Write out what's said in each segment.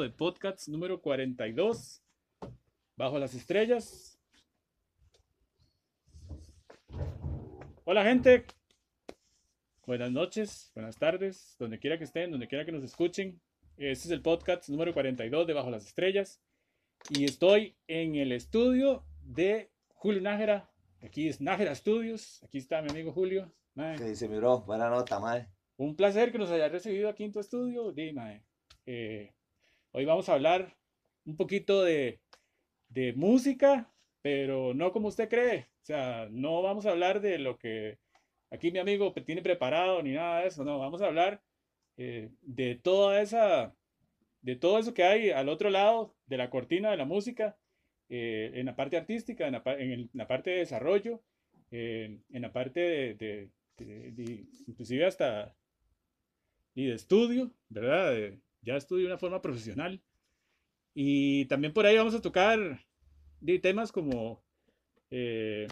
de podcast número 42, Bajo las Estrellas. Hola gente, buenas noches, buenas tardes, donde quiera que estén, donde quiera que nos escuchen. Este es el podcast número 42 de Bajo las Estrellas y estoy en el estudio de Julio Nájera. Aquí es Nájera Studios, aquí está mi amigo Julio. ¿Qué dice mi bro? Buena nota, mae. Un placer que nos haya recibido aquí en tu estudio. Dime, eh, hoy vamos a hablar un poquito de, de, música, pero no como usted cree. O sea, no vamos a hablar de lo que aquí mi amigo tiene preparado ni nada de eso. No, vamos a hablar eh, de toda esa, de todo eso que hay al otro lado de la cortina de la música, eh, en la parte artística, en la, en la parte de desarrollo, en la parte de inclusive hasta y de estudio, ¿verdad? Ya estudio de una forma profesional. Y también por ahí vamos a tocar de temas como eh,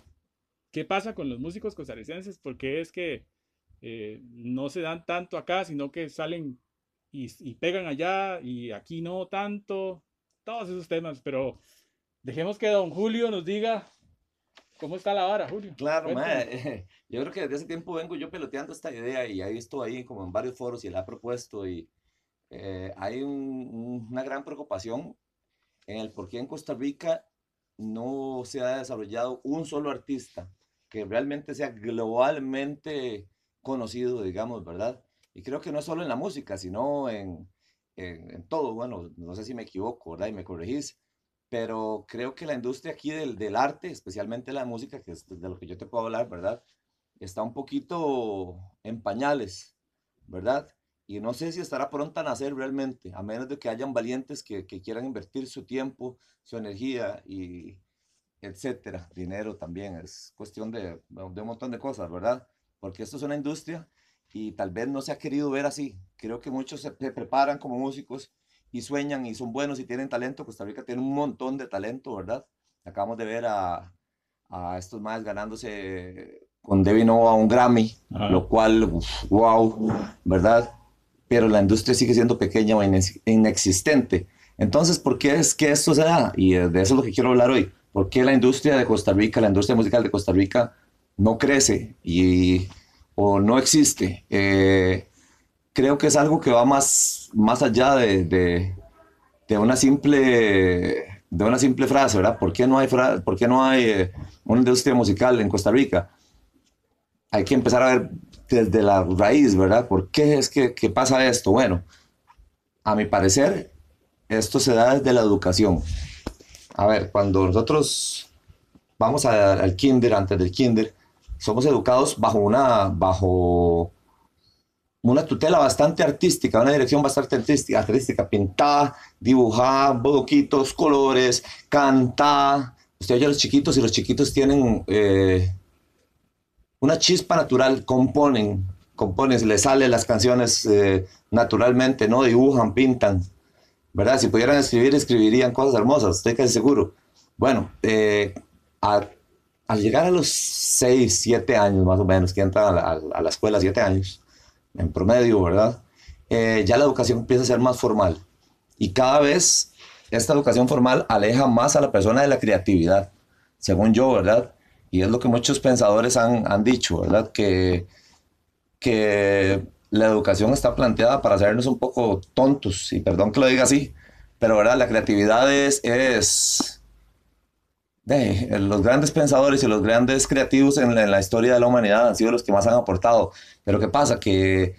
qué pasa con los músicos costarricenses, porque es que eh, no se dan tanto acá, sino que salen y, y, pegan allá y aquí no tanto, todos esos temas, pero dejemos que don Julio nos diga ¿Cómo está la vara, Julio? Claro, yo creo que desde ese tiempo vengo yo peloteando esta idea y he visto ahí como en varios foros y la ha propuesto y eh, hay una gran preocupación en el por qué en Costa Rica no se ha desarrollado un solo artista que realmente sea globalmente conocido, digamos, ¿verdad? Y creo que no solo en la música, sino en, en, en todo. Bueno, no sé si me equivoco, ¿verdad? Y me corregís pero creo que la industria aquí del, del, arte, especialmente la música, que es de lo que yo te puedo hablar, ¿verdad? Está un poquito en pañales, ¿verdad? Y no sé si estará pronta a nacer realmente, a menos de que hayan valientes que, que quieran invertir su tiempo, su energía y etcétera. Dinero también, es cuestión de, de un montón de cosas, ¿verdad? Porque esto es una industria y tal vez no se ha querido ver así. Creo que muchos se preparan como músicos y sueñan y son buenos y tienen talento. Costa Rica tiene un montón de talento, ¿verdad? Acabamos de ver a, a estos más ganándose con Debbie Nova un Grammy, lo cual, wow, ¿verdad? Pero la industria sigue siendo pequeña o inexistente. Entonces, ¿por qué es que esto se da? Y de eso es lo que quiero hablar hoy. ¿Por qué la industria de Costa Rica, la industria musical de Costa Rica, no crece y, o no existe? Eh, creo que es algo que va más, más allá de, de, una simple, de una simple frase, ¿verdad? ¿Por qué no hay, por qué no hay eh, una industria musical en Costa Rica? Hay que empezar a ver desde la raíz, ¿verdad? ¿Por qué es que, pasa esto? Bueno, a mi parecer, esto se da desde la educación. A ver, cuando nosotros vamos al kinder, antes del kinder, somos educados bajo una, bajo una tutela bastante artística, una dirección bastante artística, artística pintada, dibujada, bodoquitos, colores, cantar. Usted oye a los chiquitos y los chiquitos tienen eh, una chispa natural, componen, componen, les salen las canciones eh, naturalmente, ¿no? Dibujan, pintan, ¿verdad? Si pudieran escribir, escribirían cosas hermosas, estoy casi seguro. Bueno, eh, al llegar a los 6, 7 años más o menos, que entran a la, a la escuela, 7 años, en promedio, ¿verdad? Eh, ya la educación empieza a ser más formal. Y cada vez esta educación formal aleja más a la persona de la creatividad, según yo, ¿verdad? Y es lo que muchos pensadores han, han dicho, ¿verdad? Que, que la educación está planteada para hacernos un poco tontos, y perdón que lo diga así, pero ¿verdad? La creatividad es, de, los grandes pensadores y los grandes creativos en la, historia de la humanidad han sido los que más han aportado. Pero ¿qué pasa? Que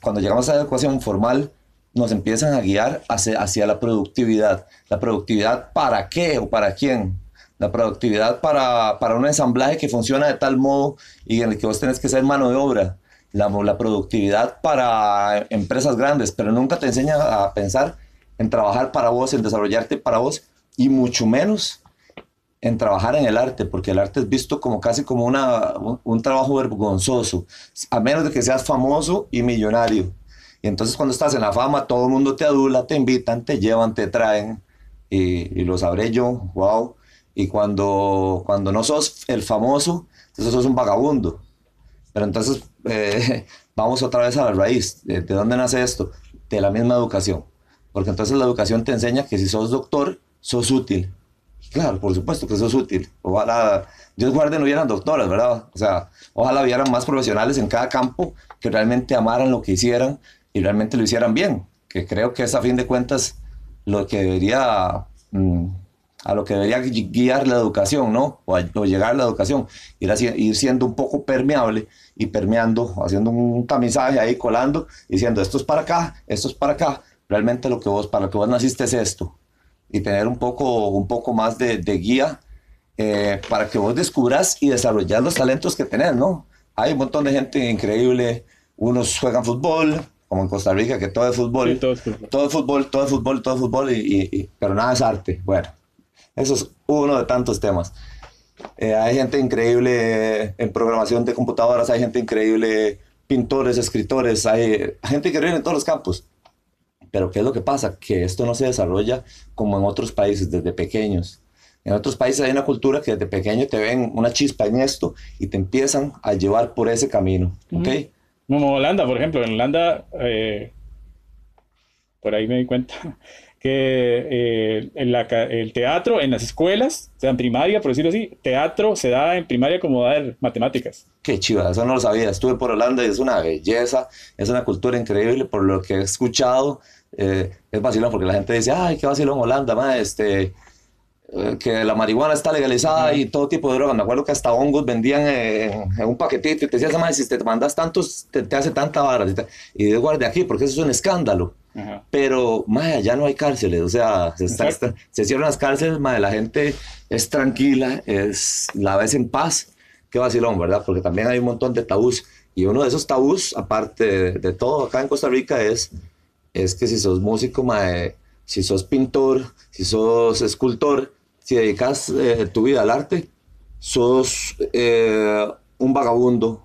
cuando llegamos a la educación formal, nos empiezan a guiar hacia, hacia la productividad. ¿La productividad para qué o para quién? La productividad para, para un ensamblaje que funciona de tal modo y en el que vos tenés que ser mano de obra. La, la productividad para empresas grandes, pero nunca te enseña a pensar en trabajar para vos, en desarrollarte para vos y mucho menos en trabajar en el arte, porque el arte es visto como casi como una, un, trabajo vergonzoso, a menos de que seas famoso y millonario. Y entonces cuando estás en la fama, todo el mundo te adula, te invitan, te llevan, te traen, y, lo sabré yo, wow. Y cuando, cuando no sos el famoso, entonces sos un vagabundo. Pero entonces eh, vamos otra vez a la raíz. ¿De, ¿De dónde nace esto? De la misma educación. porque entonces la educación te enseña que si sos doctor, sos útil. Claro, por supuesto que sos útil. Ojalá, Dios guarde, no hubieran doctoras, ¿verdad? O sea, ojalá hubieran más profesionales en cada campo que realmente amaran lo que hicieran y realmente lo hicieran bien, que creo que es a fin de cuentas lo que debería, mm, a lo que debería guiar la educación, ¿no? O, llegar a la educación, ir, ir siendo un poco permeable y permeando, haciendo un tamizaje ahí, colando, diciendo esto es para acá, esto es para acá, realmente lo que vos, para lo que vos naciste es esto, y tener un poco, un poco más de, de guía eh, para que vos descubras y desarrollar los talentos que tenés, ¿no? Hay un montón de gente increíble, unos juegan fútbol, como en Costa Rica, que todo es fútbol, todo, es fútbol. todo es fútbol, todo es fútbol, todo es fútbol, y, pero nada es arte. Bueno, eso es uno de tantos temas. Eh, hay gente increíble en programación de computadoras, hay gente increíble, pintores, escritores, hay gente increíble en todos los campos. Pero ¿qué es lo que pasa? Que esto no se desarrolla como en otros países desde pequeños. En otros países hay una cultura que desde pequeño te ven una chispa en esto y te empiezan a llevar por ese camino. ¿Ok? Como Holanda, por ejemplo. En Holanda, eh, por ahí me di cuenta que eh, el teatro en las escuelas, o sea, en primaria, por decirlo así, teatro se da en primaria como dar matemáticas. Qué chiva, eso no lo sabía. Estuve por Holanda y es una belleza, es una cultura increíble por lo que he escuchado. Eh, es vacilón porque la gente dice, ay, qué vacilón Holanda, ma, este eh, que la marihuana está legalizada y todo tipo de drogas. Me acuerdo que hasta hongos vendían en, un paquetito y te decías, si te mandas tantos, te, hace tanta vara. Y de guarde aquí, porque eso es un escándalo. Pero, madre, ya no hay cárceles, o sea, se, se cierran las cárceles, madre, la gente es tranquila, es, la ves en paz. Qué vacilón, ¿verdad? Porque también hay un montón de tabús. Y uno de esos tabús, aparte de, todo acá en Costa Rica, es, es que si sos músico, madre, si sos pintor, si sos escultor, si dedicas eh, tu vida al arte, sos eh, un vagabundo,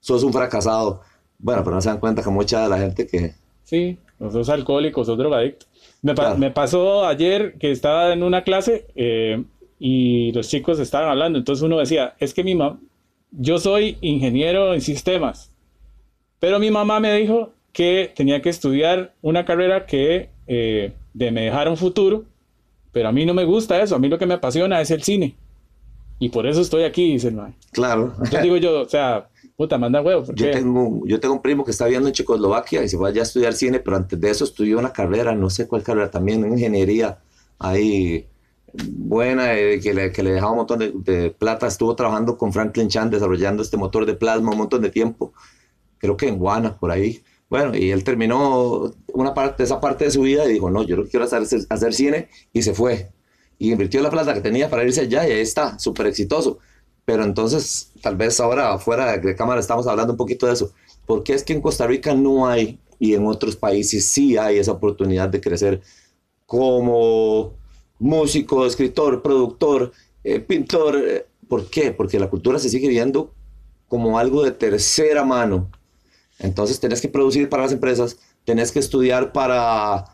sos un fracasado. Bueno, pero no se dan cuenta que mucha de la gente que... Sí, sos alcohólico, sos drogadicto. Me, me pasó ayer que estaba en una clase eh, y los chicos estaban hablando, entonces uno decía, es que mi mamá, yo soy ingeniero en sistemas, pero mi mamá me dijo que tenía que estudiar una carrera que de me dejara un futuro pero a mí no me gusta eso, a mí lo que me apasiona es el cine. Y por eso estoy aquí, dice el man. Claro. Entonces digo yo, o sea, puta, manda huevo. Yo tengo, yo tengo un primo que está viviendo en Checoslovaquia y se fue allá a estudiar cine, pero antes de eso estudió una carrera, no sé cuál carrera, también en ingeniería, ahí buena, eh, que, le, que le dejaba un montón de, plata. Estuvo trabajando con Franklin Chan desarrollando este motor de plasma un montón de tiempo, creo que en Guana, por ahí. Bueno, y él terminó una parte, esa parte de su vida y dijo, no, yo no quiero hacer, hacer cine y se fue. Y invirtió la plata que tenía para irse allá y ahí está, súper exitoso. Pero entonces, tal vez ahora fuera de cámara estamos hablando un poquito de eso. Porque es que en Costa Rica no hay y en otros países sí hay esa oportunidad de crecer como músico, escritor, productor, eh, pintor. Eh, ¿Por qué? Porque la cultura se sigue viendo como algo de tercera mano entonces tenés que producir para las empresas, tenés que estudiar para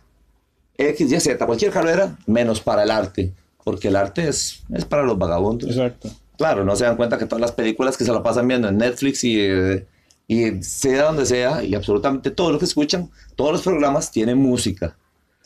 X, Y, Z, cualquier carrera, menos para el arte, porque el arte es, es para los vagabundos. Exacto. Claro, no se dan cuenta que todas las películas que se la pasan viendo en Netflix y, y sea donde sea, y absolutamente todo lo que escuchan, todos los programas tienen música.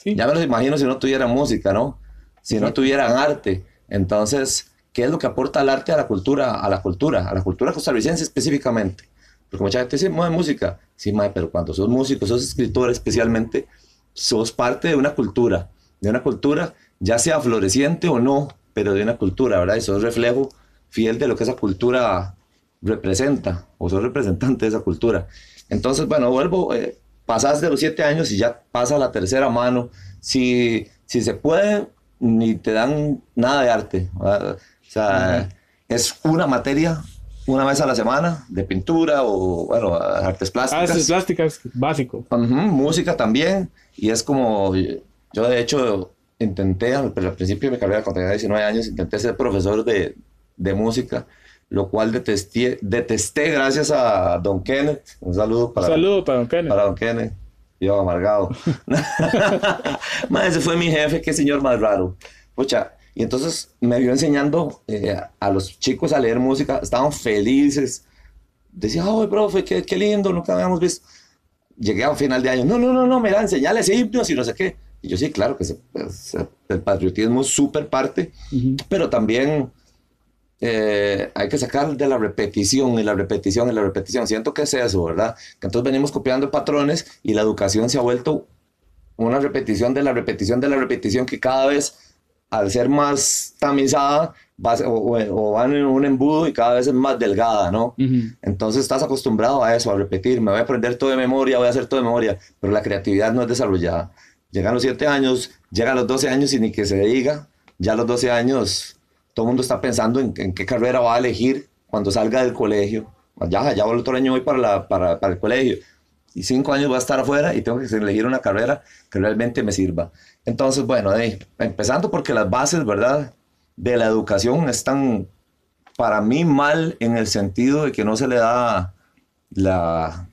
Ya me los imagino si no tuvieran música, ¿no? Si no tuvieran arte. Entonces, ¿qué es lo que aporta el arte a la cultura, a la cultura, a la cultura costarricense específicamente? Porque mucha gente dice, mueve música. Sí, mae, pero cuando sos músico, sos escritor especialmente, sos parte de una cultura, de una cultura, ya sea floreciente o no, pero de una cultura, ¿verdad? Y sos reflejo fiel de lo que esa cultura representa, o sos representante de esa cultura. Entonces, bueno, vuelvo, eh, pasas de los siete años y ya pasa la tercera mano. Si, si se puede, ni te dan nada de arte. O sea, es una materia una vez a la semana de pintura o, bueno, artes plásticas. Artes plásticas, básico. música también. Y es como, yo de hecho intenté, al, principio de mi carrera, cuando tenía 19 años, intenté ser profesor de, de música, lo cual detesté, detesté gracias a Don Kenneth. Un saludo para, Un saludo para Don Kenneth. Para Don Kenneth. Yo amargado. ese fue mi jefe, qué señor más raro. Pucha, y entonces me vio enseñando eh, a los chicos a leer música, estaban felices. Decía, oh, profe, qué, lindo, nunca habíamos visto. Llegué a final de año, no, no, no, no, mira, enseñales himnos y no sé qué. Y yo sí, claro que pues, el patriotismo es súper parte, pero también eh, hay que sacar de la repetición y la repetición y la repetición. Siento que es eso, ¿verdad? Que entonces venimos copiando patrones y la educación se ha vuelto una repetición de la repetición de la repetición que cada vez, al ser más tamizada, va, o, van en un embudo y cada vez es más delgada, ¿no? Entonces estás acostumbrado a eso, a repetir, me voy a aprender todo de memoria, voy a hacer todo de memoria, pero la creatividad no es desarrollada. Llegan los 7 años, llegan los 12 años y ni que se diga, ya a los 12 años todo el mundo está pensando en, qué carrera va a elegir cuando salga del colegio. Ya, ya el otro año voy para, la, para, para el colegio y cinco años voy a estar afuera y tengo que elegir una carrera que realmente me sirva. Entonces, bueno, empezando porque las bases, ¿verdad? De la educación están para mí mal en el sentido de que no se le da la...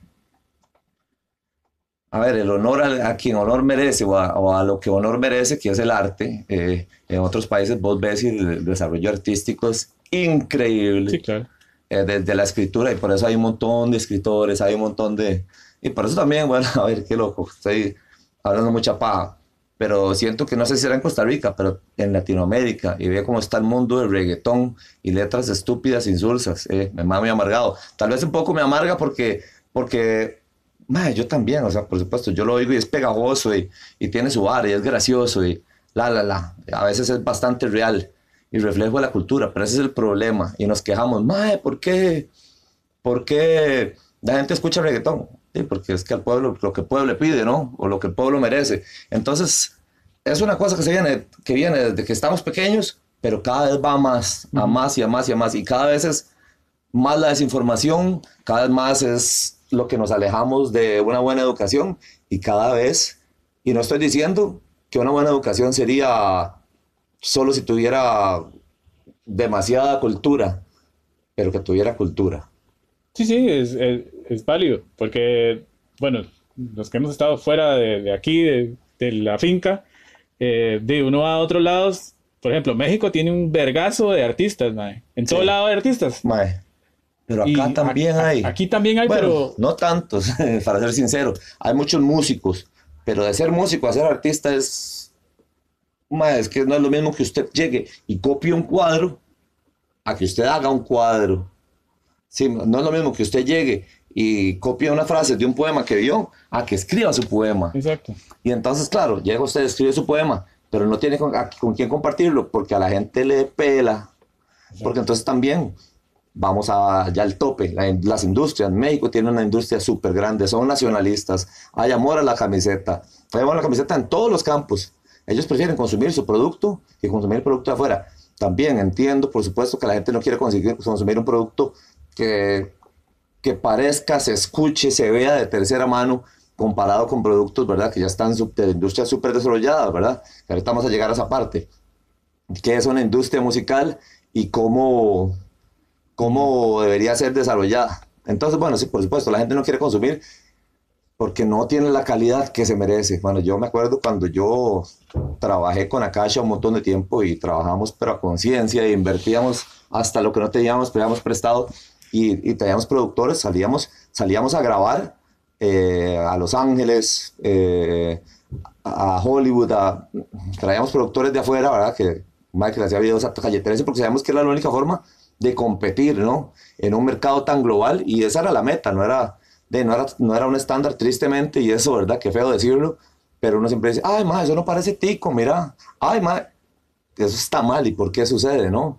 A ver, el honor a, quien honor merece o a, lo que honor merece, que es el arte. Eh, en otros países vos ves y el desarrollo artístico es increíble. Sí, claro. Eh, desde la escritura y por eso hay un montón de escritores, hay un montón de, y por eso también, bueno, a ver, qué loco, estoy hablando mucha paja, pero siento que no sé si era en Costa Rica, pero en Latinoamérica, y veo cómo está el mundo del reggaetón y letras estúpidas, insulsas, eh, me mama muy amargado. Tal vez un poco me amarga porque, porque yo también, o sea, por supuesto, yo lo oigo y es pegajoso y, y tiene su bar y es gracioso y la, la, la, a veces es bastante real y reflejo de la cultura, pero ese es el problema y nos quejamos, mae, ¿por qué? ¿Por qué la gente escucha reggaetón? Sí, porque es que al pueblo, lo que el pueblo le pide, ¿no? O lo que el pueblo merece. Entonces, es una cosa que, se viene, que viene desde que estamos pequeños, pero cada vez va más, a más y a más y a más. Y cada vez es más la desinformación, cada vez más es lo que nos alejamos de una buena educación y cada vez, y no estoy diciendo que una buena educación sería solo si tuviera demasiada cultura, pero que tuviera cultura. Sí, sí, es, es, válido, porque, bueno, los que hemos estado fuera de, aquí, de, la finca, eh, de uno a otros lados, por ejemplo, México tiene un vergazo de artistas, mae. En todo lado hay artistas. Mae. Pero acá también hay. Aquí también hay, pero. No tantos, para ser sincero. Hay muchos músicos, pero de ser músico a ser artista es. Mae, es que no es lo mismo que usted llegue y copie un cuadro a que usted haga un cuadro. Sí, no es lo mismo que usted llegue y copie una frase de un poema que vio a que escriba su poema. Exacto. Y entonces, claro, llega usted, escribe su poema, pero no tiene con, con quién compartirlo porque a la gente le pela. Porque entonces también vamos a ya al tope. las industrias, México tiene una industria súper grande, son nacionalistas, hay amor a la camiseta, hay amor a la camiseta en todos los campos. Ellos prefieren consumir su producto que consumir el producto de afuera. También entiendo, por supuesto, que la gente no quiere consumir un producto que, que parezca, se escuche, se vea de tercera mano comparado con productos, ¿verdad? Que ya están de industria súper desarrollada, ¿verdad? Ahorita vamos a llegar a esa parte. ¿Qué es una industria musical y cómo, cómo debería ser desarrollada? Entonces, bueno, sí, por supuesto, la gente no quiere consumir porque no tiene la calidad que se merece. Bueno, yo me acuerdo cuando yo trabajé con Akasha un montón de tiempo y trabajamos pero a conciencia e invertíamos hasta lo que no teníamos, pero habíamos prestado y, y teníamos productores, salíamos, salíamos a grabar eh, a Los Ángeles, eh, a Hollywood, traíamos productores de afuera, ¿verdad? Que Michael hacía videos a calle 13 porque sabíamos que era la única forma de competir, ¿no? En un mercado tan global y esa era la meta, no era, de, no era, no era un estándar tristemente y eso, ¿verdad? Qué feo decirlo, pero uno siempre dice, ay, ma, eso no parece tico, mira, ay, ma, eso está mal y por qué sucede, ¿no?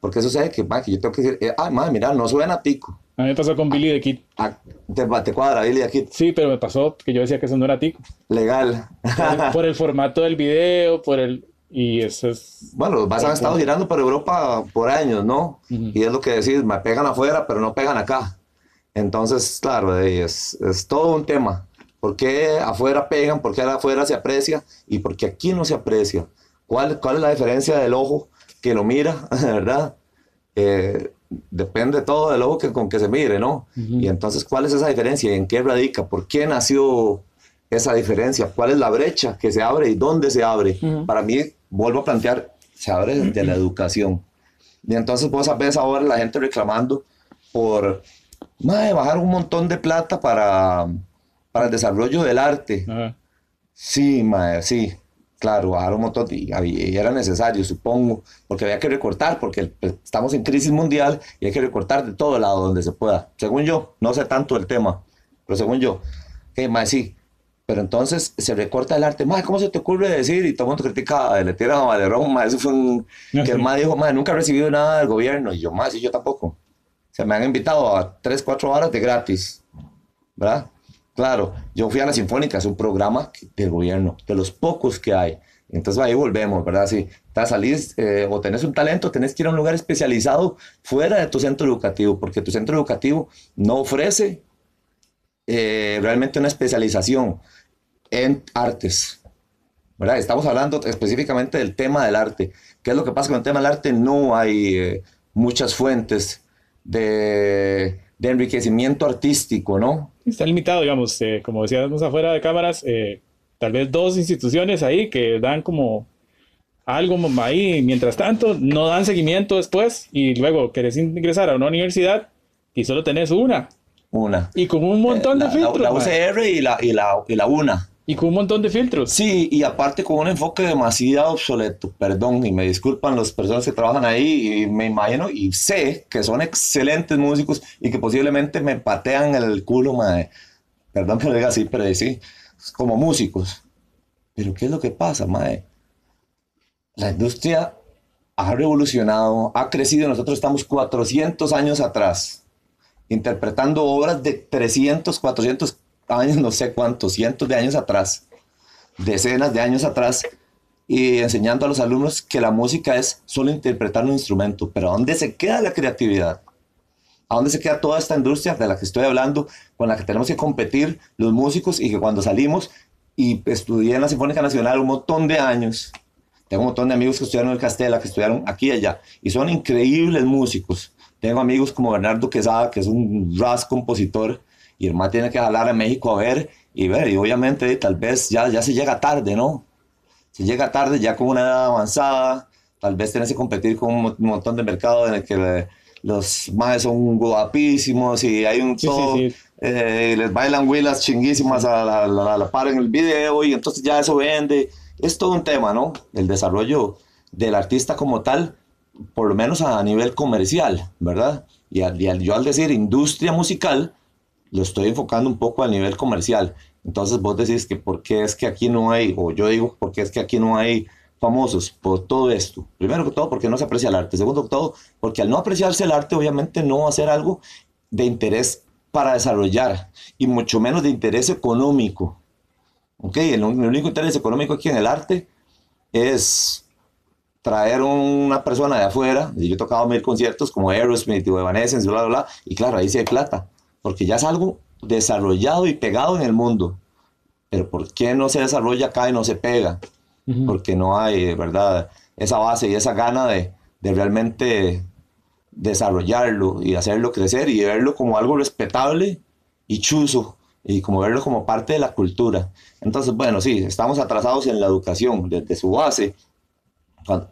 Porque eso sabe que, que yo tengo que decir, ah, madre, mira, no suena tico. A mí me pasó con Billy de Kid. Ah, te, cuadra Billy de Kid. Sí, pero me pasó que yo decía que eso no era tico. Legal. por, el, formato del video, por el... Y eso es... Bueno, vas a estado girando por Europa por años, ¿no? Y es lo que decís, me pegan afuera, pero no pegan acá. Entonces, claro, es, es todo un tema. ¿Por qué afuera pegan? ¿Por qué afuera se aprecia? ¿Y por qué aquí no se aprecia? ¿Cuál, cuál es la diferencia del ojo que lo mira, ¿verdad? Eh, depende todo del ojo que, con que se mire, ¿no? Y entonces, ¿cuál es esa diferencia? ¿En qué radica? ¿Por qué nació esa diferencia? ¿Cuál es la brecha que se abre y dónde se abre? Para mí, vuelvo a plantear, se abre desde la educación. Y entonces vos ves ahora la gente reclamando por bajar un montón de plata para, para el desarrollo del arte. Sí, madre, sí. Claro, bajaron un montón y, y, era necesario, supongo, porque había que recortar, porque pues, estamos en crisis mundial y hay que recortar de todo lado donde se pueda. Según yo, no sé tanto el tema, pero según yo, que más sí. Pero entonces se recorta el arte. Más, ¿cómo se te ocurre decir? Y todo el mundo critica, le tira a Valerón, más, eso fue un... que el más dijo, más, nunca he recibido nada del gobierno. Y yo, más, y yo tampoco. Se me han invitado a tres, cuatro horas de gratis, ¿verdad? Claro, yo fui a la Sinfónica, es un programa del gobierno, de los pocos que hay. Entonces ahí volvemos, ¿verdad? Si te salís eh, o tenés un talento, tenés que ir a un lugar especializado fuera de tu centro educativo, porque tu centro educativo no ofrece eh, realmente una especialización en artes, ¿verdad? Estamos hablando específicamente del tema del arte. ¿Qué es lo que pasa con el tema del arte? No hay eh, muchas fuentes de, de enriquecimiento artístico, ¿no? Está limitado, digamos, eh, como decíamos afuera de cámaras, eh, tal vez dos instituciones ahí que dan como algo ahí, mientras tanto, no dan seguimiento después y luego querés ingresar a una universidad y solo tenés una. Una. Y con un montón de filtros. La, UCR y la, y, la, y la UNA. Y con un montón de filtros. Sí, y aparte con un enfoque demasiado obsoleto, perdón, y me disculpan las personas que trabajan ahí, y me imagino y sé que son excelentes músicos y que posiblemente me patean el culo, madre. Perdón que lo diga así, pero sí, como músicos. Pero ¿qué es lo que pasa, madre? La industria ha revolucionado, ha crecido, nosotros estamos 400 años atrás, interpretando obras de 300, 400 años, no sé cuántos, cientos de años atrás, decenas de años atrás, y enseñando a los alumnos que la música es solo interpretar un instrumento, pero ¿a dónde se queda la creatividad? ¿A dónde se queda toda esta industria de la que estoy hablando, con la que tenemos que competir los músicos y que cuando salimos y estudié en la Sinfónica Nacional un montón de años, tengo un montón de amigos que estudiaron en el Castela, que estudiaron aquí y allá, y son increíbles músicos. Tengo amigos como Bernardo Quesada, que es un ras compositor, y el más tiene que hablar a México a ver y ver, y obviamente tal vez ya, ya se llega tarde, ¿no? Se llega tarde ya con una edad avanzada, tal vez tienes que competir con un montón de mercados en el que los más son guapísimos y hay un todo, eh, les bailan huilas chinguísimas a la, la, la, par en el video y entonces ya eso vende. Es todo un tema, ¿no? El desarrollo del artista como tal, por lo menos a nivel comercial, ¿verdad? Y, y yo al decir industria musical, lo estoy enfocando un poco a nivel comercial. Entonces vos decís que por qué es que aquí no hay, o yo digo por qué es que aquí no hay famosos por todo esto. Primero que todo, porque no se aprecia el arte. Segundo que todo, porque al no apreciarse el arte, obviamente no va a ser algo de interés para desarrollar y mucho menos de interés económico. ¿Ok? El, único interés económico aquí en el arte es traer una persona de afuera. Yo he tocado mil conciertos como Aerosmith o Evanescence, bla, bla, bla. Y claro, ahí sí hay plata porque ya es algo desarrollado y pegado en el mundo. Pero ¿por qué no se desarrolla acá y no se pega? Porque no hay, ¿verdad? Esa base y esa gana de, de realmente desarrollarlo y hacerlo crecer y verlo como algo respetable y chuzo y como verlo como parte de la cultura. Entonces, bueno, sí, estamos atrasados en la educación desde su base.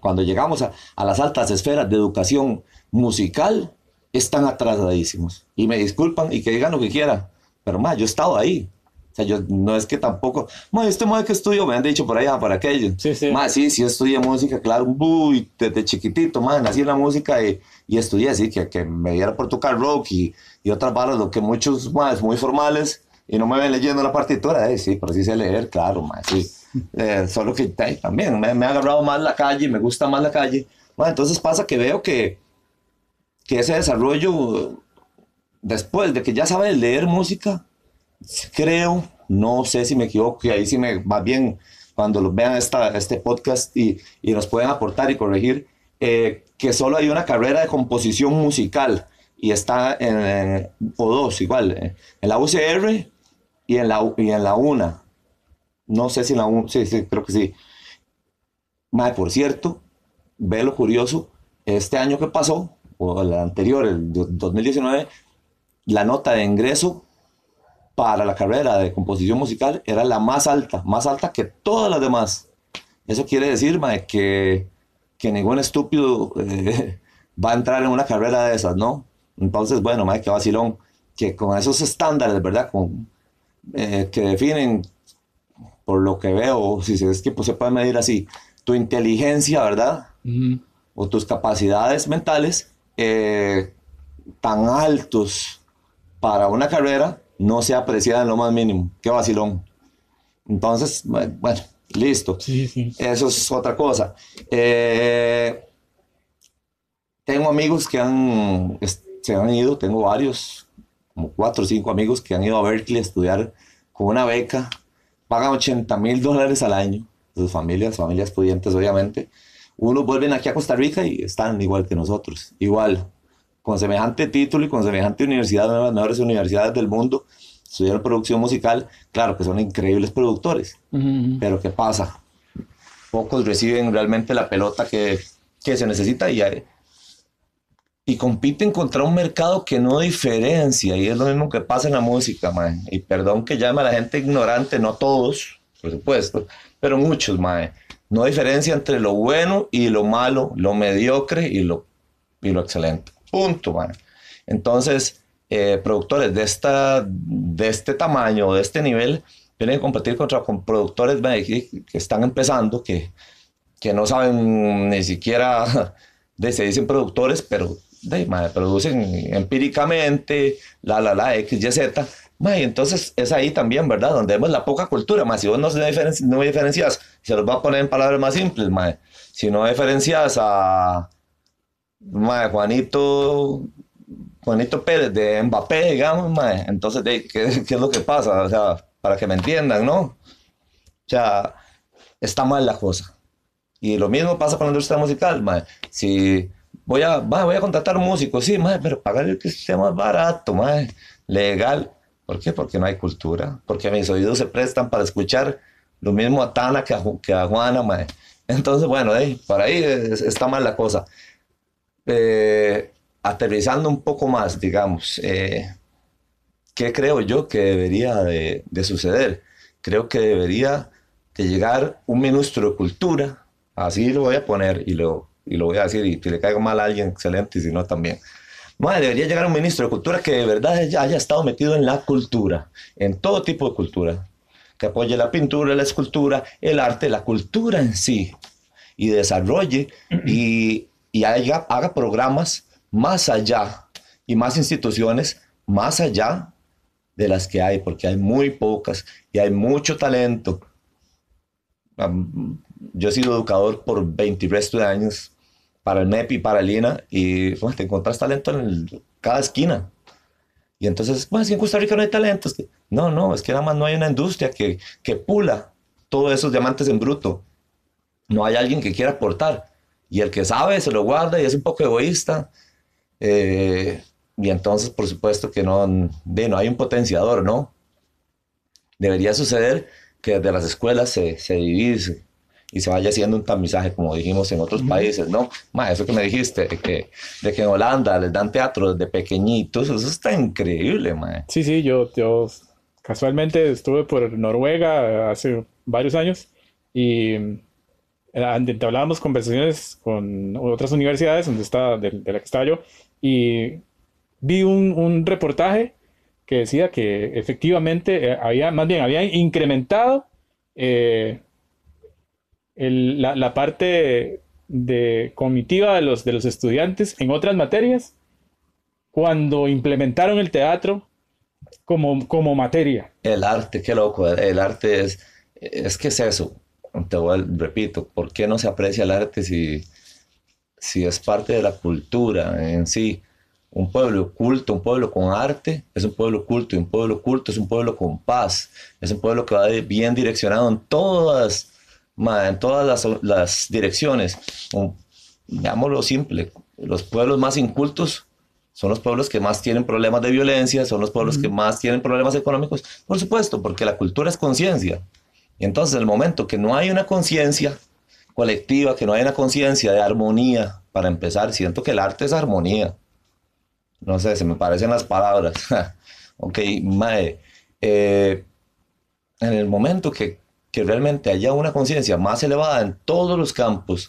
Cuando, llegamos a, a, las altas esferas de educación musical, están atrasadísimos. Y me disculpan y que digan lo que quieran, pero más, yo he estado ahí. O sea, yo no es que tampoco, este modo que estudio, me han dicho por allá, por aquello. Sí, sí. Más, sí, sí estudié música, claro, uy, desde chiquitito, más, nací en la música y, y estudié así, que, que me diera por tocar rock y, y otras balas, lo que muchos más muy formales y no me ven leyendo la partitura, eh, sí, pero sí sé leer, claro, más, sí. Eh, solo que también me, me, ha agarrado más la calle, me gusta más la calle. Bueno, entonces pasa que veo que, que ese desarrollo, después de que ya sabes leer música, creo, no sé si me equivoco, y ahí sí me va bien cuando los vean esta, este podcast y, y, nos pueden aportar y corregir, eh, que solo hay una carrera de composición musical y está en, o dos igual, eh, en la UCR y en la, y en la UNA. No sé si en la UNA, sí, sí, creo que sí. Madre, por cierto, ve lo curioso, este año que pasó, o la anterior, el 2019, la nota de ingreso para la carrera de composición musical era la más alta, más alta que todas las demás. Eso quiere decir que, que ningún estúpido eh, va a entrar en una carrera de esas, ¿no? Entonces, bueno, mae, qué vacilón, que con esos estándares, ¿verdad? Con, eh, que definen por lo que veo, si es que pues, se puede medir así, tu inteligencia, ¿verdad? O tus capacidades mentales eh, tan altos para una carrera no se apreciada en lo más mínimo. Qué vacilón. Entonces, bueno, listo. Eso es otra cosa. Eh, tengo amigos que han, se han ido, tengo varios, como cuatro o cinco amigos que han ido a Berkeley a estudiar con una beca, pagan 80 mil dólares al año, sus familias, familias pudientes obviamente. Unos vuelven aquí a Costa Rica y están igual que nosotros, igual, con semejante título y con semejante universidad, una de las mejores universidades del mundo, estudiaron producción musical, claro que son increíbles productores, pero ¿qué pasa? Pocos reciben realmente la pelota que, que se necesita y, y compiten contra un mercado que no diferencia, y es lo mismo que pasa en la música, man. y perdón que llame a la gente ignorante, no todos, por supuesto, pero muchos, man. No diferencia entre lo bueno y lo malo, lo mediocre y lo, y lo excelente, punto, man. entonces eh, productores de, esta, de este tamaño, de este nivel, tienen que competir contra con productores que, están empezando, que, que no saben ni siquiera, de, se dicen productores, pero de, producen empíricamente, la, la, la, X, Y, Z. y entonces es ahí también, ¿verdad? Donde vemos la poca cultura, más si vos no, diferencias, no diferencias, se los va a poner en palabras más simples, si no diferencias a Juanito, Juanito Pérez de Mbappé, digamos, entonces, ¿qué, ¿qué, es lo que pasa? O sea, para que me entiendan, ¿no? O sea, está mal la cosa. Y lo mismo pasa con la industria musical, Si voy a, voy a contratar un músico, sí, madre, pero pagarle que sea más barato, madre, legal. ¿Por qué? Porque no hay cultura, porque mis oídos se prestan para escuchar lo mismo a Tana que a, que a Juana, madre. Entonces, bueno, eh, por ahí está mal la cosa. Eh, aterrizando un poco más, digamos, eh, ¿qué creo yo que debería de, de, suceder? Creo que debería de llegar un ministro de cultura, así lo voy a poner y lo, y lo voy a decir, y si le caigo mal a alguien, excelente, y si no, también. Madre, debería llegar un ministro de cultura que de verdad haya estado metido en la cultura, en todo tipo de cultura, que apoye la pintura, la escultura, el arte, la cultura en sí, y desarrolle y, y haga, haga programas más allá y más instituciones más allá de las que hay, porque hay muy pocas y hay mucho talento. Yo he sido educador por 20 resto de años para el MEP y para el INA y te encuentras talento en cada esquina. Y entonces, bueno, si en Costa Rica no hay talento, no, no, es que nada más no hay una industria que, que pula todos esos diamantes en bruto. No hay alguien que quiera aportar. Y el que sabe se lo guarda y es un poco egoísta. Eh, y entonces, por supuesto que no, de, no hay un potenciador, ¿no? Debería suceder que desde las escuelas se, se divide, y se vaya haciendo un tamizaje, como dijimos en otros países, ¿no? Más eso que me dijiste, de que, de que en Holanda les dan teatro desde pequeñitos, eso está increíble, man. Sí, sí, yo, yo casualmente estuve por Noruega hace varios años y eh, hablábamos conversaciones con otras universidades donde está, de, la que estaba yo y vi un, un reportaje que decía que efectivamente eh, había, más bien, había incrementado eh, la, parte de comitiva de los, de los estudiantes en otras materias cuando implementaron el teatro como, como materia. El arte, qué loco, el arte es, es que es eso, te repito, ¿por qué no se aprecia el arte si, si es parte de la cultura en sí? Un pueblo culto, un pueblo con arte, es un pueblo culto, y un pueblo culto es un pueblo con paz, es un pueblo que va bien direccionado en todas en todas las, las direcciones. Veámoslo simple, los pueblos más incultos son los pueblos que más tienen problemas de violencia, son los pueblos que más tienen problemas económicos, por supuesto, porque la cultura es conciencia. Y entonces, el momento que no hay una conciencia colectiva, que no hay una conciencia de armonía, para empezar, siento que el arte es armonía. No sé, se me parecen las palabras. ok, mae, eh, en el momento que que realmente haya una conciencia más elevada en todos los campos,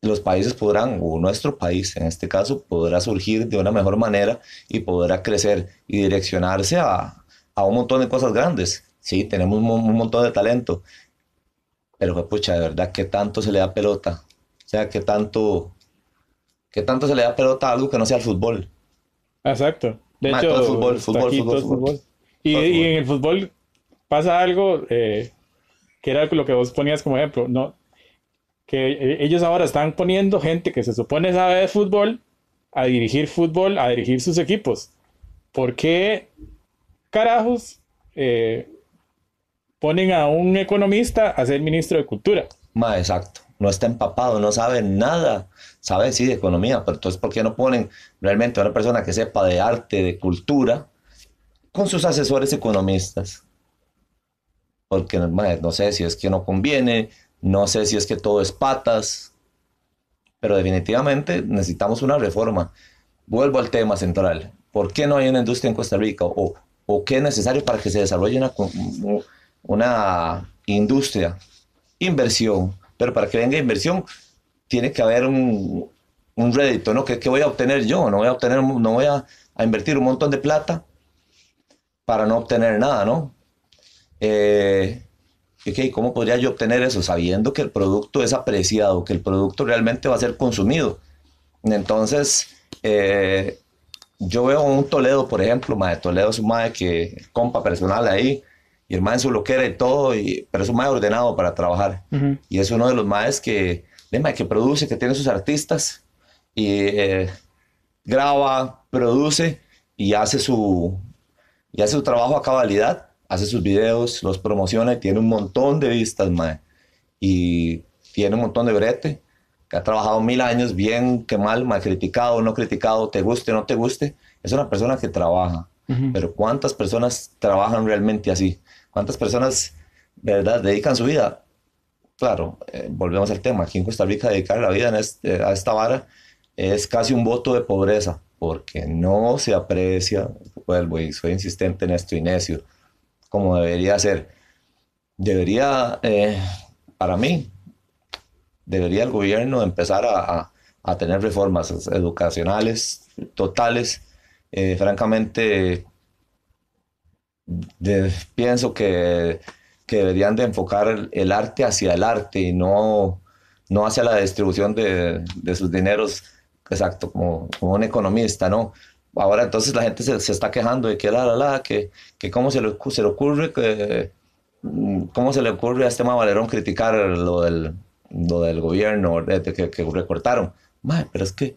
los países podrán, o nuestro país en este caso, podrá surgir de una mejor manera y podrá crecer y direccionarse a, a un montón de cosas grandes. sí, tenemos un, un montón de talento, pero pucha, de verdad, ¿qué tanto se le da pelota? O sea, ¿qué tanto, qué tanto se le da pelota a algo que no sea el fútbol? Exacto. De Ma, hecho, todo fútbol, está fútbol, fútbol, todo es fútbol. Y, y fútbol. en el fútbol pasa algo eh, que era lo que vos ponías como ejemplo, ¿no? Que eh, ellos ahora están poniendo gente que se supone sabe de fútbol a dirigir fútbol, a dirigir sus equipos. ¿Por qué carajos eh, ponen a un economista a ser ministro de cultura? Ma, exacto. No está empapado, no sabe nada. Sabe, sí, de economía, pero entonces, ¿por qué no ponen realmente a una persona que sepa de arte, de cultura, con sus asesores economistas? Porque, no sé si es que no conviene, no sé si es que todo es patas, pero definitivamente necesitamos una reforma. Vuelvo al tema central. ¿Por qué no hay una industria en Costa Rica? ¿O, qué es necesario para que se desarrolle una, una industria? Inversión. Pero para que venga inversión, tiene que haber un, un rédito, ¿no? ¿Qué, qué voy a obtener yo? No voy a obtener, no voy a invertir un montón de plata para no obtener nada, ¿no? Eh, ok, ¿cómo podría yo obtener eso? Sabiendo que el producto es apreciado, que el producto realmente va a ser consumido. Entonces, eh, yo veo un Toledo, por ejemplo, mae, Toledo es un mae que compa personal ahí, y el mae en su loquera y todo, y, pero es un mae ordenado para trabajar. Y es uno de los maes que, de mae, que produce, que tiene sus artistas, y eh, graba, produce, y hace su, y hace su trabajo a cabalidad, hace sus videos, los promociona y tiene un montón de vistas, mae. Y tiene un montón de brete, que ha trabajado mil años, bien que mal, mal criticado, no criticado, te guste no te guste. Es una persona que trabaja. Pero ¿cuántas personas trabajan realmente así? ¿Cuántas personas, verdad, dedican su vida? Claro, eh, volvemos al tema. Aquí en Costa Rica dedicar la vida en este- a esta vara es casi un voto de pobreza, porque no se aprecia, vuelvo y soy insistente en esto y necio, como debería ser. Debería, eh, para mí, debería el gobierno empezar a, a- tener reformas educacionales totales. Eh, francamente, pienso que, que deberían de enfocar el, el arte hacia el arte y no, no hacia la distribución de, de sus dineros, exacto, como, como un economista, ¿no? Ahora entonces la gente se, se está quejando de que la, la, la, que, que cómo se le, se le ocurre que, mm, cómo se le ocurre a este Valerón criticar lo del, lo del gobierno de, de que, que recortaron. Mae, pero es que,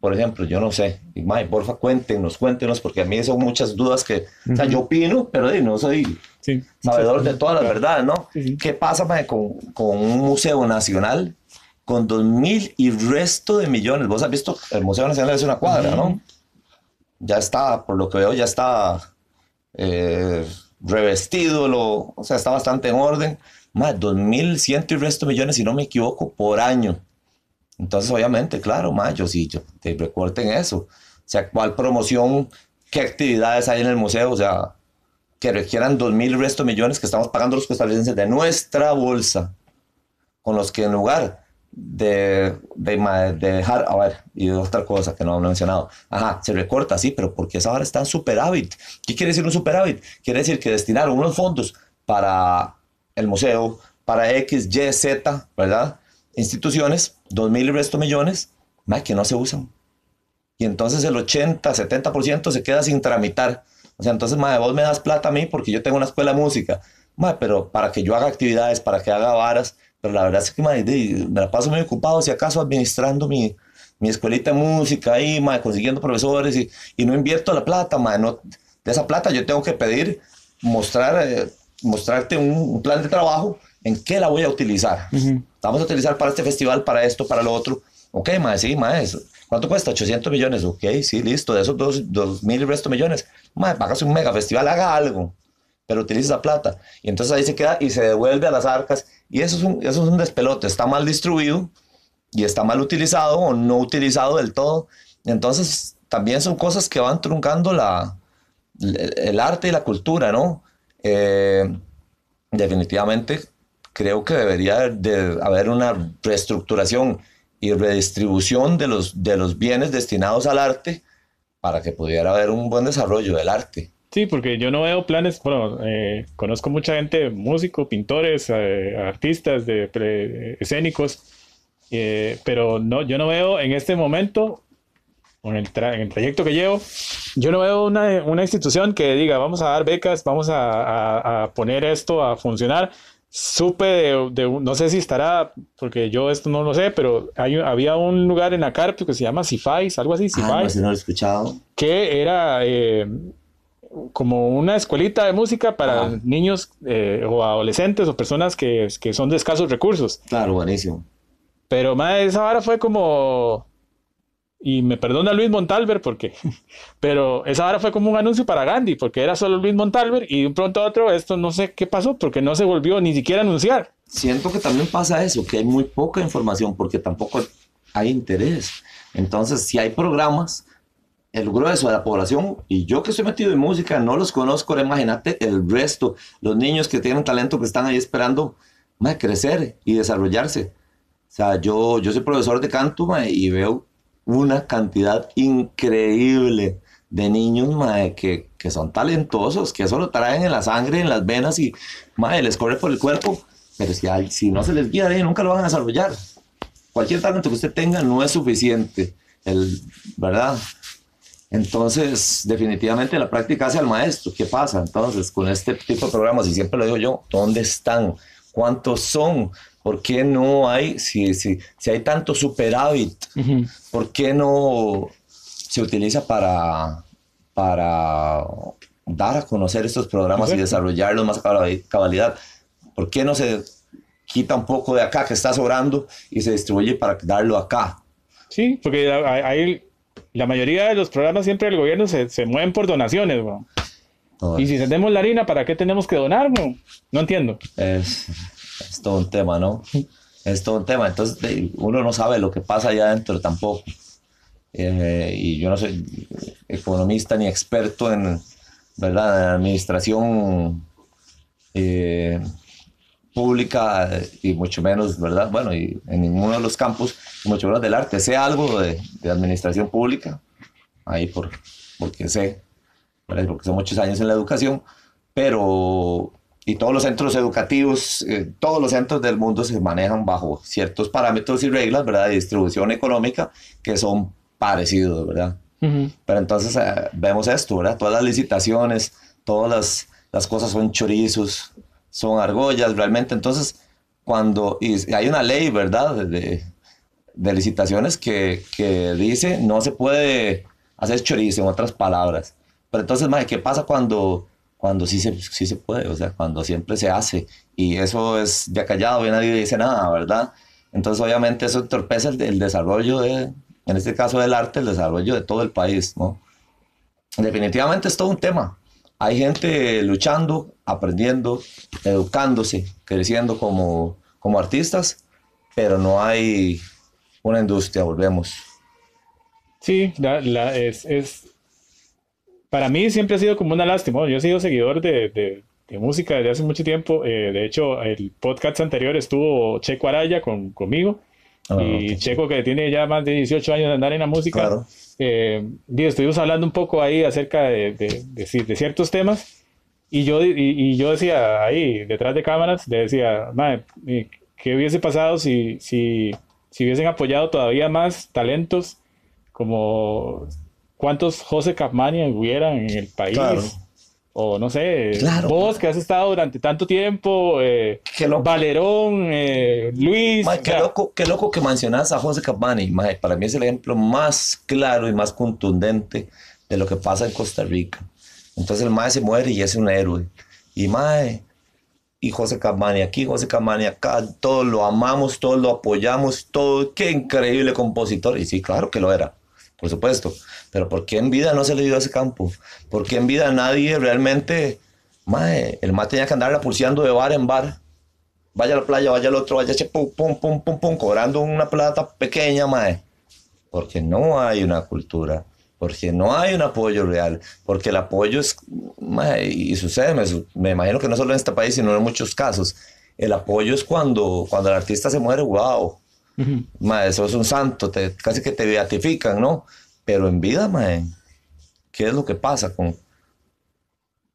por ejemplo, yo no sé, y mae, porfa, cuéntenos, cuéntenos, porque a mí son muchas dudas que, o sea, yo opino, pero eh, no soy Sí. sabedor de todas las verdades, ¿no? ¿Qué pasa mae, con, con un museo nacional con dos mil y resto de millones? Vos has visto, el Museo Nacional es una cuadra, ¿no? Ya está, por lo que veo, ya está eh, revestido, lo, o sea, está bastante en orden. Más, dos mil ciento y resto millones, si no me equivoco, por año. Entonces, obviamente, claro, más, yo sí, yo, te recorten eso. O sea, ¿cuál promoción, qué actividades hay en el museo? O sea, que requieran dos mil resto millones que estamos pagando los costarricenses de nuestra bolsa, con los que en lugar de, de, de dejar, a ver, y otra cosa que no he mencionado, ajá, se recorta, sí, pero porque esa hora está en superávit. ¿Qué quiere decir un superávit? Quiere decir que destinaron unos fondos para el museo, para X, Y, Z, ¿verdad? Instituciones, dos mil y resto millones, ma, que no se usan. Y entonces el 80, 70% se queda sin tramitar. O sea, entonces, madre, vos me das plata a mí porque yo tengo una escuela de música. Madre, pero para que yo haga actividades, para que haga varas. Pero la verdad es que, madre, me la paso muy ocupado, si acaso, administrando mi, mi escuelita de música ahí, madre, consiguiendo profesores y, y no invierto la plata, madre. No, de esa plata yo tengo que pedir, mostrar, eh, mostrarte un, un plan de trabajo en qué la voy a utilizar. Vamos a utilizar para este festival, para esto, para lo otro. Ok, mae, sí, eso- ¿Cuánto cuesta? 800 millones. Ok, sí, listo. De esos dos, dos mil y resto millones. Mae, pagas un mega festival, haga algo. Pero utiliza esa plata. Y entonces ahí se queda y se devuelve a las arcas. Y eso es un, eso es un despelote. Está mal distribuido y está mal utilizado o no utilizado del todo. Entonces también son cosas que van truncando la, el, arte y la cultura, ¿no? Eh, definitivamente creo que debería de haber una reestructuración y redistribución de los, de los bienes destinados al arte para que pudiera haber un buen desarrollo del arte. Sí, porque yo no veo planes, bueno, eh, conozco mucha gente, músicos, pintores, eh, artistas de pre- escénicos, eh, pero no, yo no veo en este momento, en el, tra- en el trayecto que llevo, yo no veo una, una institución que diga, vamos a dar becas, vamos a, a- a poner esto a funcionar. Supe de, de no sé si estará, porque yo esto no lo sé, pero hay, había un lugar en la Carpio que se llama Cifais, algo así, Ah, no, Cifais ese no lo he escuchado. que era eh, como una escuelita de música para Ajá. niños eh, o adolescentes o personas que, que son de escasos recursos. Claro, buenísimo. Pero más esa vara fue como, y me perdona Luis Montalver porque, pero esa vara fue como un anuncio para Gandhi porque era solo Luis Montalver y de un pronto a otro esto no sé qué pasó porque no se volvió ni siquiera a anunciar. Siento que también pasa eso, que hay muy poca información porque tampoco hay interés. Entonces, si hay programas, el grueso de la población, y yo que estoy metido en música, no los conozco, ahora imagínate el resto, los niños que tienen talento que están ahí esperando mae, crecer y desarrollarse. O sea, yo, yo soy profesor de canto mae, y veo una cantidad increíble de niños mae, que, que son talentosos, que eso lo traen en la sangre, en las venas y les corre por el cuerpo, pero si, hay- si no se les guía, ahí, nunca lo van a desarrollar. Cualquier talento que usted tenga no es suficiente, el, ¿verdad? Entonces, definitivamente la práctica hace al maestro. ¿Qué pasa entonces con este tipo de programas? Y siempre lo digo yo, ¿dónde están? ¿Cuántos son? ¿Por qué no hay, si, si, si hay tanto superávit, por qué no se utiliza para, para dar a conocer estos programas y Correcto. desarrollarlos más a cabali- cabalidad? ¿Por qué no se quita un poco de acá que está sobrando y se distribuye para darlo acá? Sí, porque hay- la mayoría de los programas siempre del gobierno se, se mueven por donaciones, weón. Y si tenemos la harina, ¿para qué tenemos que donar? No, no entiendo. Es, es todo un tema, ¿no? Es todo un tema. Entonces, uno no sabe lo que pasa allá adentro tampoco. Eh, y yo no soy economista ni experto en, ¿verdad? en administración eh, pública y mucho menos, ¿verdad? Bueno, y en ninguno de los campos, mucho menos del arte. Sé algo de, de administración pública, ahí por, porque sé, ¿verdad? porque son muchos años en la educación, pero y todos los centros educativos, eh, todos los centros del mundo se manejan bajo ciertos parámetros y reglas, ¿verdad? De distribución económica que son parecidos, ¿verdad? Pero entonces eh, vemos esto, ¿verdad? Todas las licitaciones, todas las, las cosas son chorizos, son argollas, realmente. Entonces, cuando y hay una ley, ¿verdad? De, de- licitaciones que, que dice no se puede hacer chorizo, en otras palabras. Pero entonces, mae, ¿qué pasa cuando, cuando sí, se, sí se puede? O sea, cuando siempre se hace. Y eso es ya callado y nadie dice nada, ¿verdad? Entonces, obviamente, eso entorpece el, el desarrollo de, en este caso del arte, el desarrollo de todo el país, ¿no? Definitivamente es todo un tema. Hay gente luchando, aprendiendo, educándose, creciendo como, como artistas, pero no hay una industria, volvemos. Sí, la, la- es, es, para mí siempre ha sido como una lástima. Yo he sido seguidor de, de- de música desde hace mucho tiempo. eh, de hecho, el podcast anterior estuvo Checo Araya con, conmigo. Ah, y. Checo, que tiene ya más de 18 años de andar en la música, Claro. Eh, estuvimos hablando un poco ahí acerca de, de- de ci- de ciertos temas. Y yo, y, yo decía ahí, detrás de cámaras, le decía, "Mae, eh, ¿qué hubiese pasado si, si, si hubiesen apoyado todavía más talentos como cuántos José Capmania hubieran en el país? O no sé, Claro. vos que has estado durante tanto tiempo, eh, Qué loco. Valerón, eh, Luis, o qué, sea, loco, qué loco que mencionas a José Capmani. Mae, para mí es el ejemplo más claro y más contundente de lo que pasa en Costa Rica. Entonces el Mae se muere y es un héroe. Y Mae, y José Capmani aquí, José Capmani acá, todos lo amamos, todos lo apoyamos, todo, qué increíble compositor. Y sí, claro que lo era, por supuesto. Pero ¿por qué en vida no se le dio a ese campo? ¿Por qué en vida nadie realmente, Mae, el Mae tenía que andarla pulseando de bar en bar? vaya a la playa, vaya al otro, vaya che, pum, pum, pum, pum, pum, cobrando una plata pequeña, mae. Porque no hay una cultura, porque no hay un apoyo real, porque el apoyo es, mae, y sucede, me, su- me imagino que no solo en este país, sino en muchos casos. El apoyo es cuando, cuando el artista se muere, wow, ujú. mae, eso es un santo, te, casi que te beatifican, ¿no? Pero en vida, mae, ¿qué es lo que pasa con,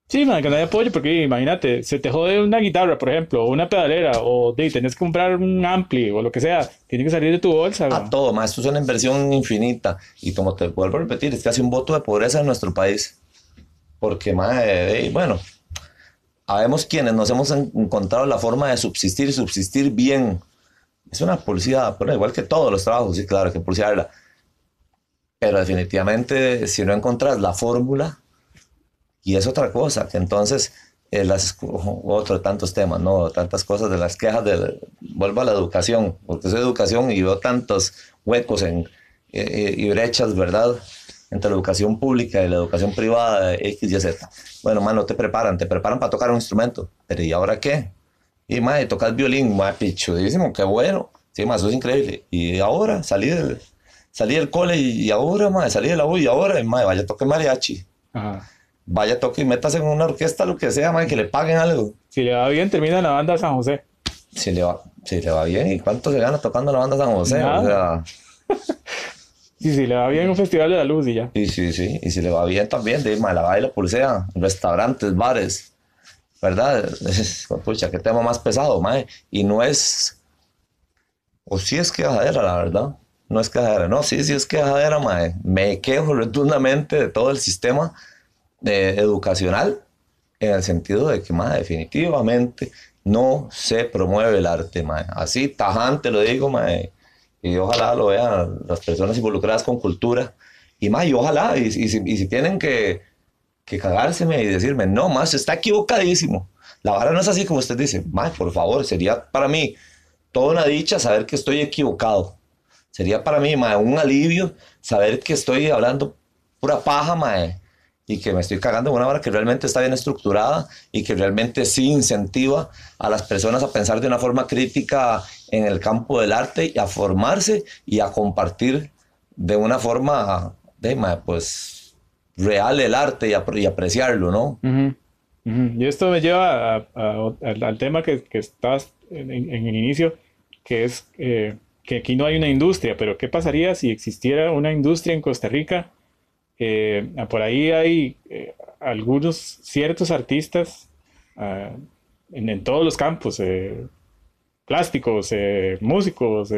Sí, man, que no hay apoyo, porque imagínate, se te jode una guitarra, por ejemplo, o una pedalera, o de, tenés que comprar un ampli o lo que sea, tiene que salir de tu bolsa. A todo, ma, esto es una inversión infinita. Y como te vuelvo a repetir, es casi un voto de pobreza en nuestro país. Porque, ma, eh, bueno, habemos quienes nos hemos en- encontrado la forma de subsistir y subsistir bien. Es una publicidad, bueno, igual que todos los trabajos, sí, claro, que publicitarla. Pero definitivamente, si no encontrás la fórmula, y es otra cosa, que entonces, eh, las, otro tantos temas, ¿no? Tantas cosas de las quejas, de, vuelvo a la educación, porque soy educación y veo tantos huecos en, eh, y brechas, ¿verdad? Entre la educación pública y la educación privada, X y Z. Bueno, mano, te preparan, te preparan para tocar un instrumento, pero ¿y ahora qué? Y, madre, tocas violín, madre, pichudísimo, qué bueno. Sí, más eso es increíble. Y ahora, salí del, salí del cole y, y ahora, madre, salí de la U y ahora, madre, vaya, toque mariachi. Ajá. Vaya, toque y métase en una orquesta, lo que sea, madre, que le paguen algo. Si le va bien, termina en la banda San José. Si le va, si le va bien, ¿y cuánto se gana tocando la banda San José? O sea, Sí, si le va bien un festival de la luz y ya. y sí, sí, y si le va bien también, de madre, la baila, pulsea, restaurantes, bares, ¿verdad? Pucha, qué tema más pesado, madre. Y no es, o sí es quejadera, la verdad. No es quejadera, no, sí, sí es quejadera, madre. Me quejo rotundamente de todo el sistema eh, educacional en el sentido de que, madre, definitivamente no se promueve el arte, madre. Así, tajante lo digo, madre. Y ojalá lo vean las personas involucradas con cultura. Y, madre, y ojalá, y, y si, y si tienen que, que cagárseme y decirme, no, más está equivocadísimo. La vara no es así como usted dice. Mae, por favor, sería para mí toda una dicha saber que estoy equivocado. Sería para mí, mae, un alivio saber que estoy hablando pura paja, mae, y que me estoy cagando en una vara que realmente está bien estructurada y que realmente sí incentiva a las personas a pensar de una forma crítica en el campo del arte y a formarse y a compartir de una forma, de, mae, pues, real el arte y, apre- y apreciarlo, ¿no? Ujú, ujú. Y esto me lleva al, tema que, estabas en, el inicio, que es eh, que aquí no hay una industria, pero ¿qué pasaría si existiera una industria en Costa Rica? Eh, por ahí hay eh, algunos ciertos artistas ah, en, en todos los campos, plásticos, músicos,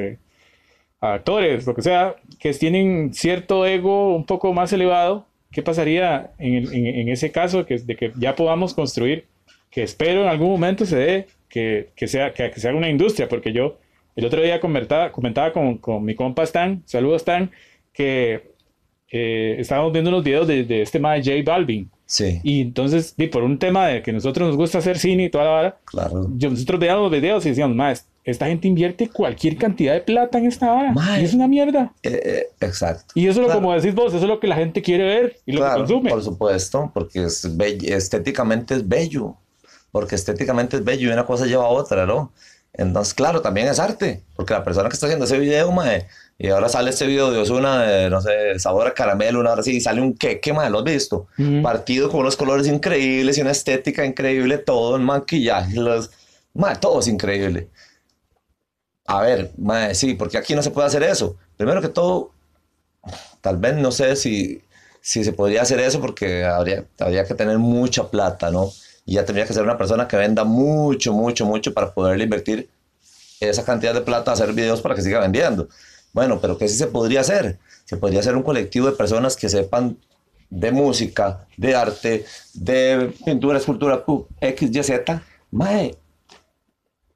actores, lo que sea, que tienen cierto ego un poco más elevado. ¿Qué pasaría en, el- en- en ese caso que, de que ya podamos construir, que espero en algún momento se dé, que, que sea, que, que se haga una industria? Porque yo el otro día comentaba, comentaba con, con mi compa Stan, saludos Stan, que eh, estábamos viendo unos videos de, de este mae J Balvin. Sí, Y entonces, di, por un tema de que nosotros nos gusta hacer cine y toda la vara, claro. yo, nosotros veíamos los videos y decíamos, más, esta gente invierte cualquier cantidad de plata en esta vara. Mae. Y es una mierda. Eh, eh, exacto. Y eso es lo Claro. como decís vos, eso es lo que la gente quiere ver y lo Claro, que consume. Por supuesto, porque es bell- estéticamente es bello, porque estéticamente es bello y una cosa lleva a otra, ¿no? Entonces, claro, también es arte, porque la persona que está haciendo ese video, mae, y ahora sale este video de Osuna, de, no sé, sabor a caramelo, una hora así, y sale un queque, mae, ¿lo has visto? Ujú. Partido con unos colores increíbles y una estética increíble, todo el maquillaje, los, mae, todo es increíble. A ver, mae, sí, porque aquí no se puede hacer eso. Primero que todo, tal vez no sé si, si se podría hacer eso porque habría, habría que tener mucha plata, ¿no? Y ya tendría que ser una persona que venda mucho, mucho, mucho para poderle invertir esa cantidad de plata a hacer videos para que siga vendiendo. Bueno, pero ¿qué sí se podría hacer? Se podría hacer un colectivo de personas que sepan de música, de arte, de pintura, escultura, X, Y, Z, mae,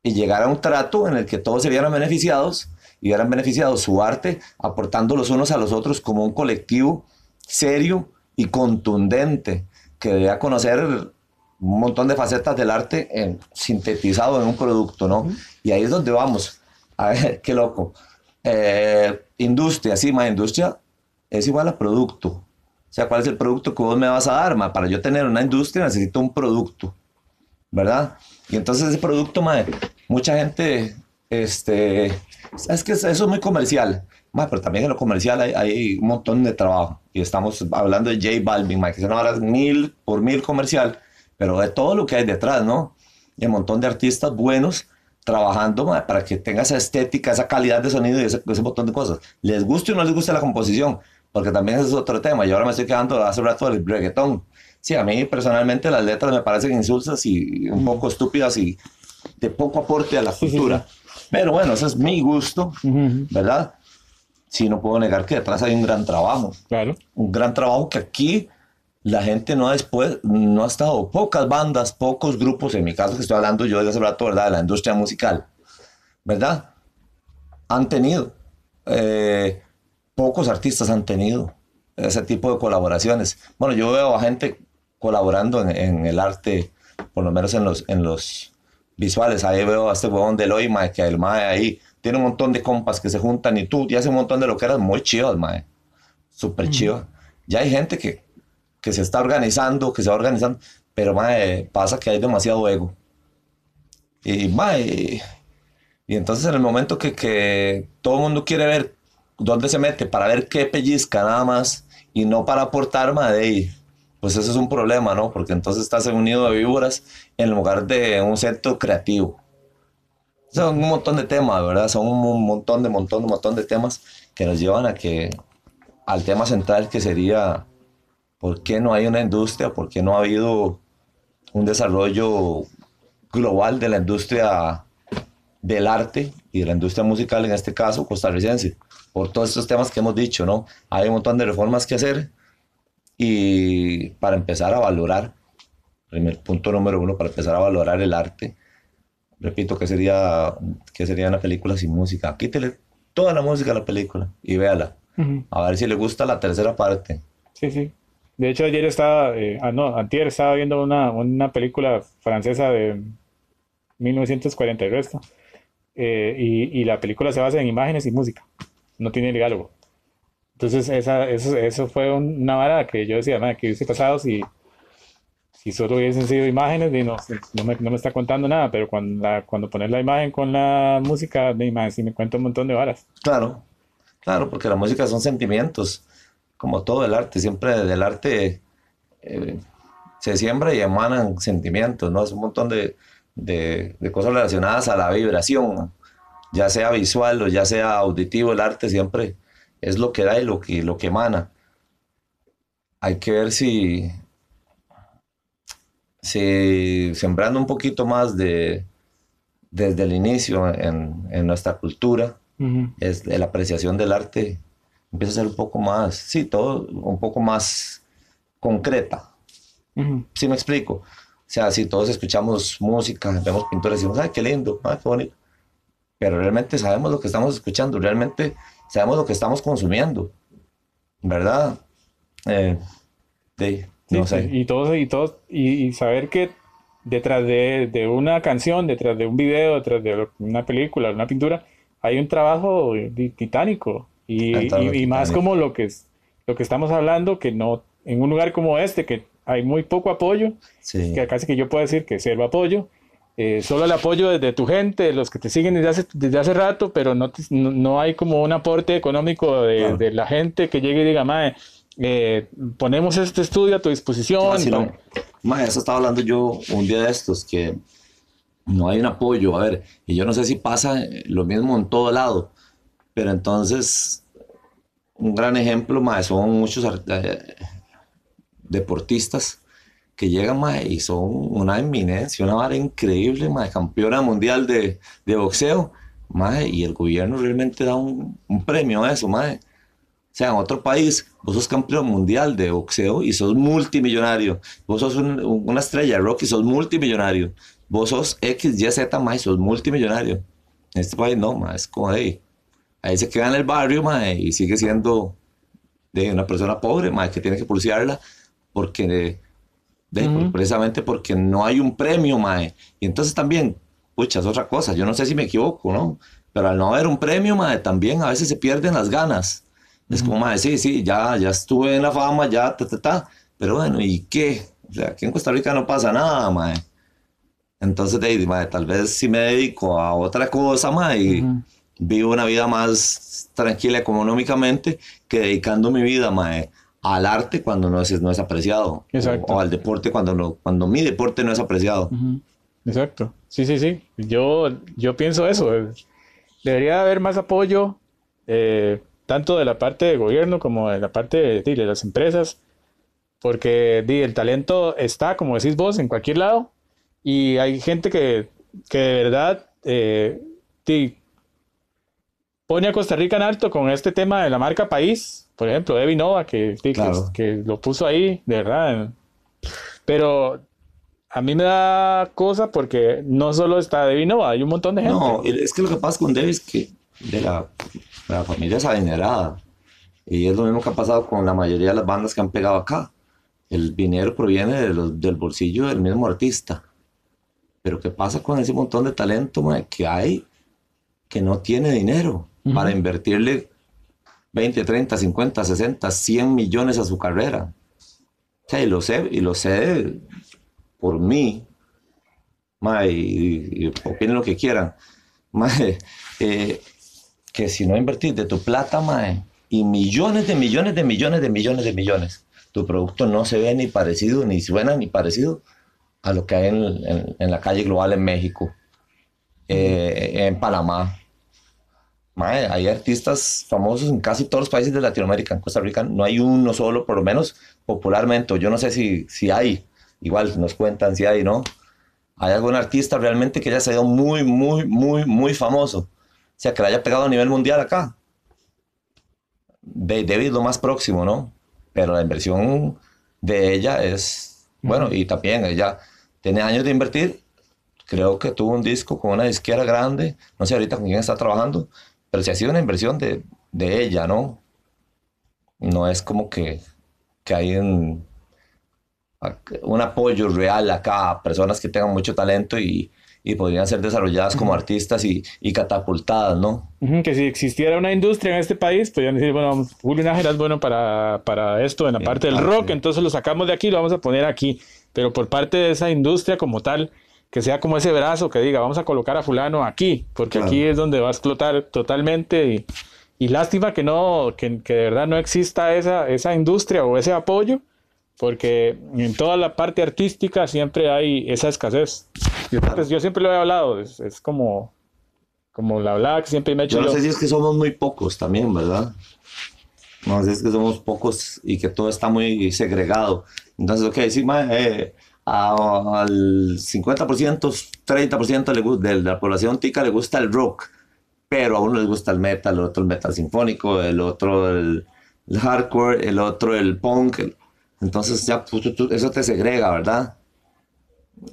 y llegar a un trato en el que todos se vieran beneficiados y vieran beneficiado su arte, aportando los unos a los otros como un colectivo serio y contundente que dé a conocer un montón de facetas del arte en- sintetizado en un producto, ¿no? Y ahí es donde vamos. A ver, qué loco. Eh, industria, sí, ma, industria es igual a producto. O sea, ¿cuál es el producto que vos me vas a dar, ma? Para yo tener una industria necesito un producto, ¿verdad? Y entonces ese producto, ma, mucha gente, este, es que eso es muy comercial, ma, pero también en lo comercial hay, hay un montón de trabajo. Y estamos hablando de J Balvin, ma, que es una hora mil por mil comercial, pero de todo lo que hay detrás, ¿no? Y un montón de artistas buenos trabajando ma, para que tenga esa estética, esa calidad de sonido y ese, ese montón de cosas. Les guste o no les guste la composición, porque también ese es otro tema. Yo ahora me estoy quedando hace rato del reggaetón, Sí, a mí personalmente las letras me parecen insulsas y un poco estúpidas y de poco aporte a la cultura. Pero bueno, ese es mi gusto, ¿verdad? Sí, no puedo negar que detrás hay un gran trabajo. Claro. Un gran trabajo que aquí la gente no ha después, no ha estado, pocas bandas, pocos grupos, en mi caso que estoy hablando yo desde hace rato, ¿verdad? De la industria musical, ¿verdad? Han tenido, eh, pocos artistas han tenido ese tipo de colaboraciones. Bueno, yo veo a gente colaborando en, en, el arte, por lo menos en los, en los visuales. Ahí veo a este huevón de Loima, que el mae ahí tiene un montón de compas que se juntan y tú y hace un montón de lo que eras muy chido, el mae. Súper chido. Ya hay gente que, que se está organizando, que se va organizando, pero mae, pasa que hay demasiado ego. Y mae, y entonces en el momento que, que todo el mundo quiere ver dónde se mete para ver qué pellizca nada más y no para aportar, mae, pues eso es un problema, ¿no? Porque entonces estás en un nido de víboras en lugar de un centro creativo. Son un montón de temas, ¿verdad? Son un montón de montón de montón de temas que nos llevan a que al tema central que sería por qué no hay una industria, por qué no ha habido un desarrollo global de la industria del arte y de la industria musical, en este caso costarricense, por todos estos temas que hemos dicho, ¿no? Hay un montón de reformas que hacer, y para empezar a valorar, primer punto número uno, para empezar a valorar el arte, repito, que sería, que sería una película sin música? Quítele toda la música a la película y véala. A ver si le gusta la tercera parte. Sí, sí. De hecho, ayer estaba, eh, ah, no, antier estaba viendo una, una película francesa de 1940 y resto. Eh, y, y, la película se basa en imágenes y música. No tiene diálogo. Entonces, esa, eso, eso fue una vara que yo decía, que hubiese pasado si, si solo hubiesen sido imágenes, y no, no, me, no me está contando nada, pero cuando, cuando pones la imagen con la música, me cuenta un montón de varas. Claro, claro, porque la música son sentimientos, como todo el arte, siempre del arte eh, se siembra y emanan sentimientos, ¿no? Es un montón de, de cosas relacionadas a la vibración, ya sea visual o ya sea auditivo, el arte siempre es lo que da y lo que, lo que emana. Hay que ver si, si sembrando un poquito más de, desde el inicio en, en nuestra cultura, es la apreciación del arte empieza a ser un poco más, sí, todo un poco más concreta. ¿Sí me explico? O sea, si todos escuchamos música, vemos pinturas y decimos, ay, qué lindo, ay, qué bonito. Pero realmente sabemos lo que estamos escuchando, realmente sabemos lo que estamos consumiendo, ¿verdad? Eh, no sé. Y, todo, y, todo, y, saber que detrás de, de, una canción, detrás de un video, detrás de una película, una pintura, hay un trabajo titánico. Y, y, más como lo que, lo que estamos hablando, que no, en un lugar como este, que hay muy poco apoyo, que casi que yo puedo decir que sirva apoyo, eh, solo el apoyo de, tu gente, de los que te siguen desde hace, desde hace rato, pero no, no, hay como un aporte económico de, de, la gente que llegue y diga, mae, eh, ponemos este estudio a tu disposición. Mae, eso estaba hablando yo un día de estos, que no hay un apoyo, a ver, y yo no sé si pasa lo mismo en todo lado, pero entonces, un gran ejemplo, mae, son muchos eh, deportistas que llegan y son una eminencia, una vara increíble, mae, campeona mundial de, de boxeo, mae, y el gobierno realmente da un, un, premio a eso, mae. O sea, en otro país, vos sos campeón mundial de boxeo y sos multimillonario. Vos sos una estrella de rock y sos multimillonario. Vos sos X, Y, Z, mae, sos multimillonario. En este país no, mae, es como ahí. Ahí se queda en el barrio, mae, y sigue siendo de una persona pobre, mae, que tiene que pulsearla porque precisamente porque no hay un premio, mae. Y entonces también, pucha, es otra cosa, yo no sé si me equivoco, ¿no? Pero al no haber un premio, mae, también a veces se pierden las ganas. Es como, mae, sí, sí, ya, ya estuve en la fama, ya, ta, ta, ta. Pero bueno, ¿y qué? O sea, aquí en Costa Rica no pasa nada, mae. Entonces, de, mae, tal vez si me dedico a otra cosa, mae, y vivo una vida más tranquila económicamente que dedicando mi vida, mae, al arte cuando no es, no es apreciado. O, al deporte cuando, no, cuando mi deporte no es apreciado. Exacto. Sí, sí, sí. Yo, yo pienso eso. Debería haber más apoyo, eh, tanto de la parte del gobierno como de la parte de, las empresas, porque di, el talento está, como decís vos, en cualquier lado y hay gente que, que de verdad eh, di, pone a Costa Rica en alto con este tema de la marca país, por ejemplo, Evi Nova, que, di, que- Claro. que, lo puso ahí, de verdad. Pero a mí me da cosa porque no solo está Evi Nova, hay un montón de gente. No, es que lo que pasa con Davis es que de la, la familia es adinerada. Y es lo mismo que ha pasado con la mayoría de las bandas que han pegado acá. El dinero proviene de los- del bolsillo del mismo artista. Pero ¿qué pasa con ese montón de talento mae, que hay que no tiene dinero para invertirle 20, 30, 50, 60, 100 millones a su carrera? O sea, y lo sé, y lo sé por mí, mae, y, y opinen lo que quieran. Mae, eh, que si no invertís de tu plata, mae, y millones de millones de millones de millones de millones, tu producto no se ve ni parecido, ni suena ni parecido a lo que hay en, en- en la calle global en México, eh, en Panamá. Mae, hay artistas famosos en casi todos los países de Latinoamérica. En Costa Rica no hay uno solo, por lo menos popularmente. Yo no sé si, si hay, igual nos cuentan si hay, ¿no? ¿Hay algún artista realmente que haya sido muy, muy, muy, muy famoso? O sea, que le haya pegado a nivel mundial acá. De David lo más próximo, ¿no? Pero la inversión de ella es, bueno, y también ella tiene años de invertir. Creo que tuvo un disco con una disquera grande. No sé ahorita con quién está trabajando, pero sí ha sido una inversión de, de ella, ¿no? No es como que, que hay un, un apoyo real acá a personas que tengan mucho talento y, y podrían ser desarrolladas como artistas y, y catapultadas, ¿no? Que si existiera una industria en este país, podrían decir, bueno, Julio Nájera es bueno para, para esto en la parte del rock, entonces lo sacamos de aquí y lo vamos a poner aquí. Pero por parte de esa industria como tal, que sea como ese brazo que diga, vamos a colocar a fulano aquí, porque Claro. aquí es donde va a explotar totalmente. Y, y lástima que no, que, que de verdad no exista esa, esa industria o ese apoyo, porque en toda la parte artística siempre hay esa escasez. Yo, siempre- yo siempre lo he hablado, es, es como, como la hablada que siempre me he hecho Yo no sé si es que somos muy pocos también, ¿verdad? No sé si es que somos pocos y que todo está muy segregado. Entonces, ok, sí, ma, eh, al 50%, 30% le gu- de la población tica le gusta el rock, pero a uno les gusta el metal, el otro el metal sinfónico, el otro el, el hardcore, el otro el punk. Entonces ya pues, eso te segrega, ¿verdad?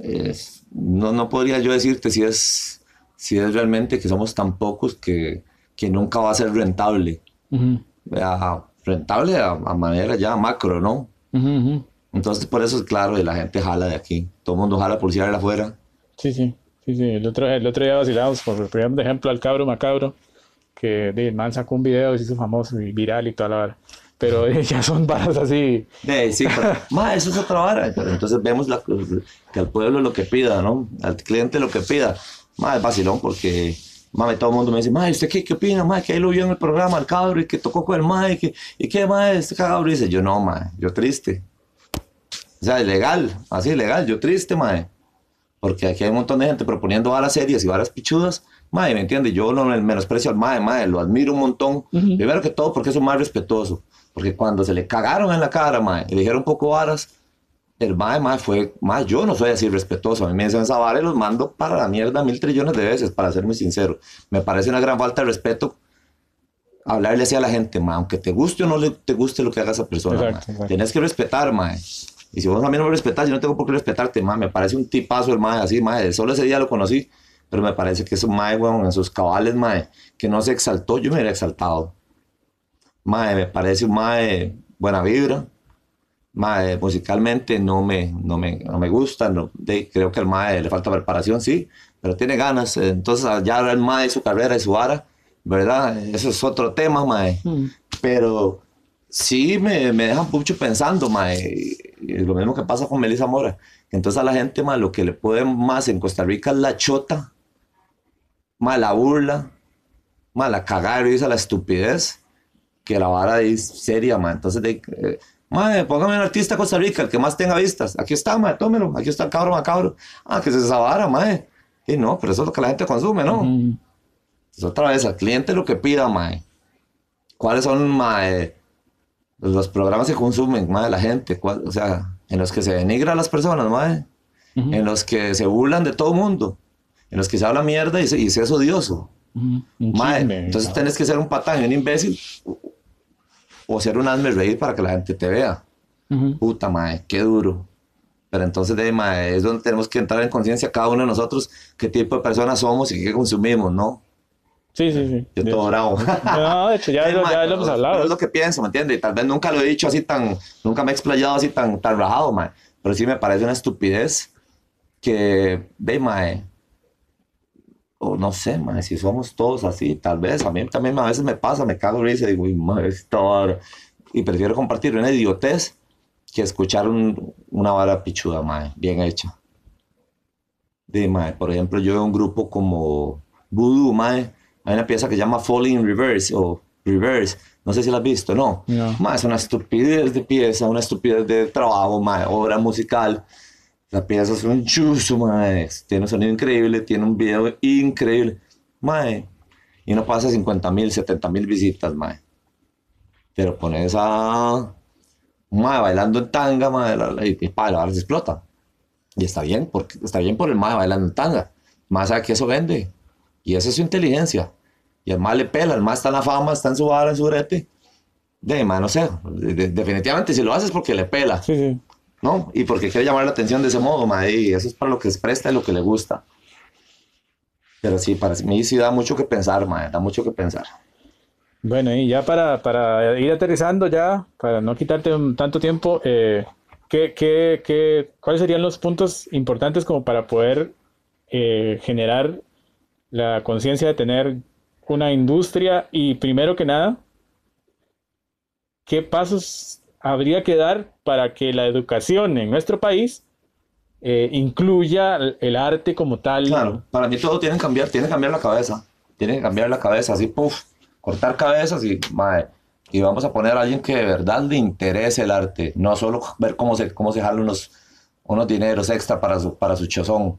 Es- no, no podría yo decirte si es, si es realmente que somos tan pocos que, que nunca va a ser rentable. Ujú, A- rentable a, a manera ya macro, ¿no? ujú, ujú. Entonces por eso es claro, y la gente jala de aquí. Todo el mundo jala por de afuera. Sí, sí, sí, sí. El otro, el otro día vacilamos, por de ejemplo, al cabro macabro, que de, el man sacó un video y se hizo famoso y viral y toda la vara. Pero eh, ya son varas así. De, sí, pero, ma, eso es otra vara. Pero entonces vemos la, que al pueblo lo que pida, ¿no? Al cliente lo que pida. Ma, es vacilón porque, mame, todo el mundo me dice, ma, ¿usted qué, qué opina, ma? Que ahí lo vio en el programa, el cabro, y que tocó con el ma, y que, y qué, ma, este cabro. Y dice, yo no, ma, yo triste. O sea, ilegal, así, ilegal, yo triste, ma. Porque aquí hay un montón de gente proponiendo varas serias y varas pichudas. Mae, ¿me entiende? Yo no me menosprecio al mae, mae, lo admiro un montón. Ujú. Primero que todo porque es un mae respetuoso. Porque cuando se le cagaron en la cara, mae, y le dijeron poco varas, el mae, mae, fue, mae, yo no soy así respetuoso. A mí me dicen esa vara y los mando para la mierda mil trillones de veces, para ser muy sincero. Me parece una gran falta de respeto hablarle así a la gente, mae, aunque te guste o no le, te guste lo que haga esa persona, Exacto, mae. exacto. Tienes que respetar, mae. Y si vos a mí no me respetas, yo no tengo por qué respetarte, mae. Me parece un tipazo el mae, así, mae. Solo ese día lo conocí, pero me parece que es un mae, weón, en sus cabales, mae, que no se exaltó, yo me hubiera exaltado. Mae, me parece un mae buena vibra. Mae, musicalmente no me, no me, no me gusta, no, de- creo que al mae le falta preparación, sí, pero tiene ganas. eh, Entonces, ya el mae, su carrera y su vara, ¿verdad? Eso es otro tema, mae pero sí me, me dejan mucho pensando, mae. Y es lo mismo que pasa con Melissa Mora. Entonces a la gente, mae, lo que le puede más en Costa Rica es la chota, mae, la burla, mae, la cagada de risa, la estupidez, que la vara es seria, mae. Entonces, de, eh, mae, póngame un artista de Costa Rica, el que más tenga vistas. Aquí está, mae, tómelo. Aquí está el cabro macabro. Ah, que es esa vara, mae. Y no, pero eso es lo que la gente consume, ¿no? Ujú. Entonces, otra vez, al cliente lo que pida, mae. ¿Cuáles son, mae? Los programas se consumen, mae, la gente, o sea, en los que se denigra a las personas, Ujú, en los que se burlan de todo mundo, en los que se habla mierda y se, y se es odioso. Mae, chisme, entonces ¿no? tenés que ser un patán un imbécil o ser un hazme reír para que la gente te vea. Ujú, Puta, mae, qué duro. Pero entonces, de, mae, es donde tenemos que entrar en conciencia cada uno de nosotros qué tipo de personas somos y qué consumimos, ¿no? Sí, sí, sí. Yo De todo hecho. bravo. No, de hecho, ya, Sí, lo, mae, ya lo pero- hemos pero hablado. Es lo que pienso, ¿me entiendes? Y tal vez nunca lo he dicho así tan, nunca me he explayado así tan, tan rajado, mae. Pero sí me parece una estupidez que, de, mae, o no sé, mae, si somos todos así, tal vez, a mí también a veces me pasa, me cago y digo, "Uy, mae, esta vara". Y prefiero compartir una idiotez que escuchar un- una vara pichuda, mae, bien hecha. De, mae, por ejemplo, yo veo un grupo como Voodoo, mae, hay una pieza que se llama Falling in Reverse o Reverse, no sé si la has visto, ¿no? No. Es una estupidez de pieza, una estupidez de trabajo, mae, obra musical. La pieza es un chuzo, mae, tiene un sonido increíble, tiene un video increíble, mae, y no pasa 50 mil, 70 mil visitas, mae. Pero pones a mae bailando en tanga, mae, y, y pa, la se explota. Y está bien, porque, está bien por el mae bailando en tanga. Más sabe que eso vende. Y esa es su inteligencia. Y el mae le pela, el mae está en la fama, está en su vara, en su brete. De mae, no sé. de- de- definitivamente, si lo haces porque le pela, Sí, sí. ¿no? Y porque quiere llamar la atención de ese modo, mae. Y eso es para lo que se presta y lo que le gusta. Pero sí, para mí sí da mucho que pensar, mae. Da mucho que pensar. Bueno, y ya para, para ir aterrizando ya, para no quitarte tanto tiempo, eh, ¿qué, qué, qué- cuáles serían los puntos importantes como para poder eh, generar la conciencia de tener una industria? Y primero que nada, ¿qué pasos habría que dar para que la educación en nuestro país eh, incluya el, arte como tal? Claro, para mí todo tiene que cambiar, tiene que cambiar la cabeza. Tiene que cambiar la cabeza, así, puff, cortar cabezas y, mae, y vamos a poner a alguien que de verdad le interese el arte, no solo ver cómo se, cómo se unos, unos dineros extra para su, para su chozón.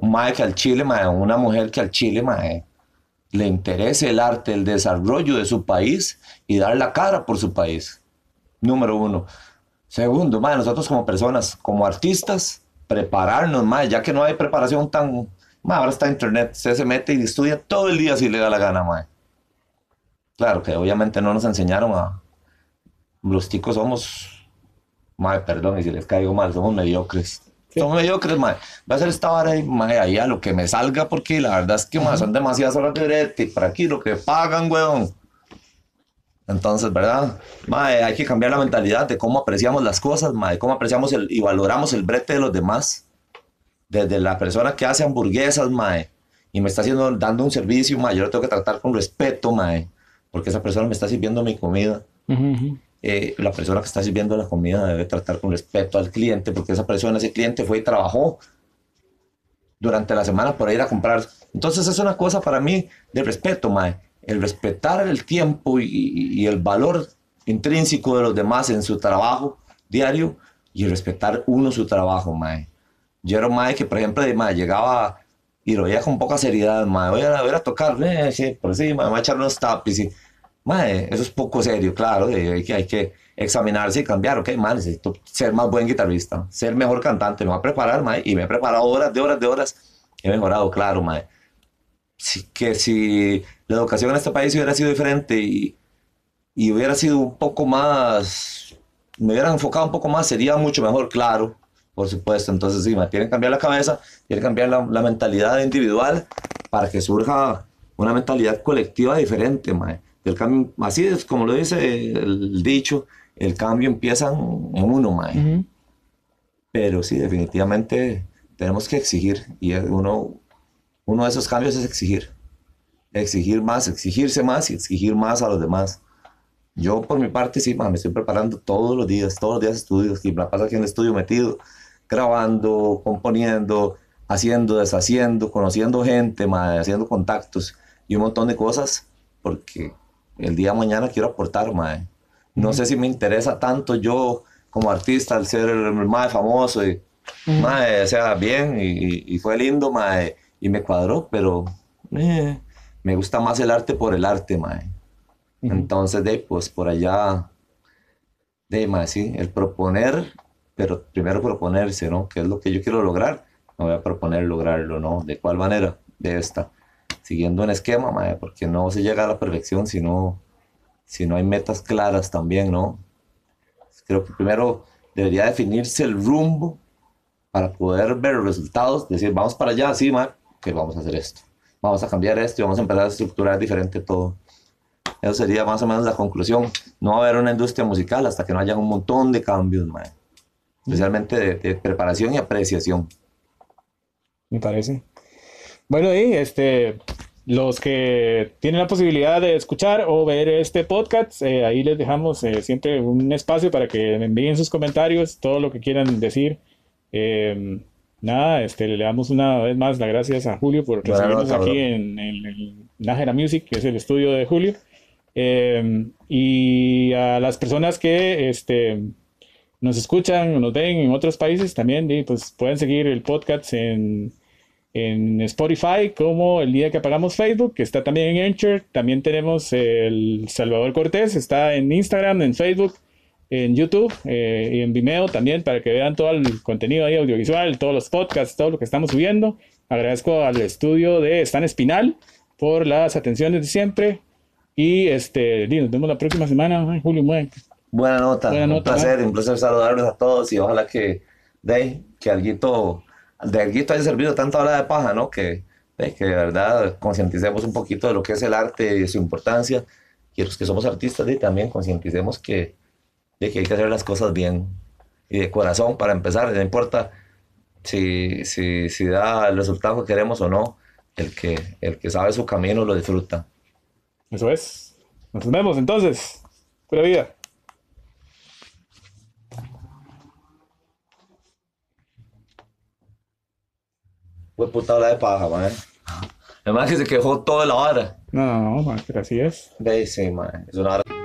Un que al chile, mae, una mujer que al chile, mae, le interese el arte, el desarrollo de su país y dar la cara por su país. Número uno. Segundo, mae, nosotros como personas, como artistas, prepararnos, mae, ya que no hay preparación tan... mae, ahora está internet, usted se mete y estudia todo el día si le da la gana, mae. Claro que obviamente no nos enseñaron a... Los ticos somos... Mae, perdón, y si les caigo mal, somos mediocres. Somos mediocres, mae. Voy a hacer esta vara y, mae, ahí a lo que me salga, porque la verdad es que, mae, son demasiadas horas de brete, para aquí lo que pagan, weón. Entonces, ¿verdad? Mae, hay que cambiar la mentalidad de cómo apreciamos las cosas, mae, cómo apreciamos el, y valoramos el brete de los demás. Desde la persona que hace hamburguesas, mae, y me está haciendo, dando un servicio, mae, yo lo tengo que tratar con respeto, mae, porque esa persona me está sirviendo mi comida. Ujú, ujú. Eh, la persona que está sirviendo la comida debe tratar con respeto al cliente, porque esa persona, ese cliente fue y trabajó durante la semana por ir a comprar. Entonces es una cosa para mí de respeto, mae. El respetar el tiempo y, y- el valor intrínseco de los demás en su trabajo diario y respetar uno su trabajo, mae. Yo era un mae que, por ejemplo, de, mae, llegaba y lo veía con poca seriedad, mae. Voy a, voy a tocar, eh, sí, por sí, mae, voy a echar unos tapis y... Mae, eso es poco serio, claro, hay que, hay que examinarse y cambiar, ok, mae, necesito ser más buen guitarrista, ser mejor cantante, me voy a preparar, mae, y me he preparado horas de horas de horas, he mejorado, claro, mae. Sí, que si la educación en este país hubiera sido diferente y, y hubiera sido un poco más, me hubiera enfocado un poco más, sería mucho mejor, claro, por supuesto. Entonces, sí, mae, tienen que cambiar la cabeza, tienen que cambiar la, la mentalidad individual para que surja una mentalidad colectiva diferente, mae. El cambio, así es como lo dice el dicho, el cambio empieza en uno, mae. Ujú. Pero sí, definitivamente tenemos que exigir. Y uno, uno de esos cambios es exigir. Exigir más, exigirse más y exigir más a los demás. Yo por mi parte sí, ma, me estoy preparando todos los días, todos los días estudios. Y me la paso aquí en el estudio metido, grabando, componiendo, haciendo, deshaciendo, conociendo gente, ma, haciendo contactos y un montón de cosas. Porque el día de mañana quiero aportar, ma. No sé si me interesa tanto yo como artista al ser el más famoso y Ujú. Mae, o sea, bien, y, y fue lindo, mae, y me cuadró, pero eh, me gusta más el arte por el arte, mae. Ujú. Entonces, de, pues por allá De más, sí, el proponer, pero primero proponerse, ¿no? ¿Qué es lo que yo quiero lograr? Me voy a proponer lograrlo, ¿no? ¿De cuál manera? De esta. Siguiendo un esquema, mae, porque no se llega a la perfección si no, si no hay metas claras también, ¿no? Creo que primero debería definirse el rumbo para poder ver resultados, decir, vamos para allá, sí, mae, que vamos a hacer esto. Vamos a cambiar esto y vamos a empezar a estructurar diferente todo. Eso sería más o menos la conclusión. No va a haber una industria musical hasta que no haya un montón de cambios, mae. especialmente de, de preparación y apreciación. Me parece. Bueno, y este, los que tienen la posibilidad de escuchar o ver este podcast, eh, ahí les dejamos eh, siempre un espacio para que envíen sus comentarios, todo lo que quieran decir. Em, nada, este, le damos una vez más las gracias a Julio por recibirnos aquí en, en, Nájera Music, que es el estudio de Julio. Em, y a las personas que este, nos escuchan, nos ven en otros países también, pues pueden seguir el podcast en, en Spotify como el día que apagamos Facebook, que está también en Anchor. También tenemos el Salvador Cortés, está en Instagram, en Facebook, en YouTube eh, y en Vimeo también para que vean todo el contenido ahí audiovisual, todos los podcasts, todo lo que estamos subiendo. Agradezco al estudio de Stan Espinal por las atenciones de siempre. Y este, nos vemos la próxima semana, Julio. Muy Buena nota. un placer, un placer saludarlos a todos y ojalá que, de, que alguito, de alguito haya servido tanto hora de paja, ¿no? Que, de, que de verdad concienticemos un poquito de lo que es el arte y de su importancia. Y los que somos artistas, de, también concienticemos que, de que hay que hacer las cosas bien y de corazón para empezar. No importa si, si, si da el resultado que queremos o no, el que, el que sabe su camino lo disfruta. Eso es. Nos vemos entonces. Pura vida. Fue puta hora de paja, man. Además que se quejó toda la hora. No, no, no, man, así es. Ve, sí, man. Es una hora.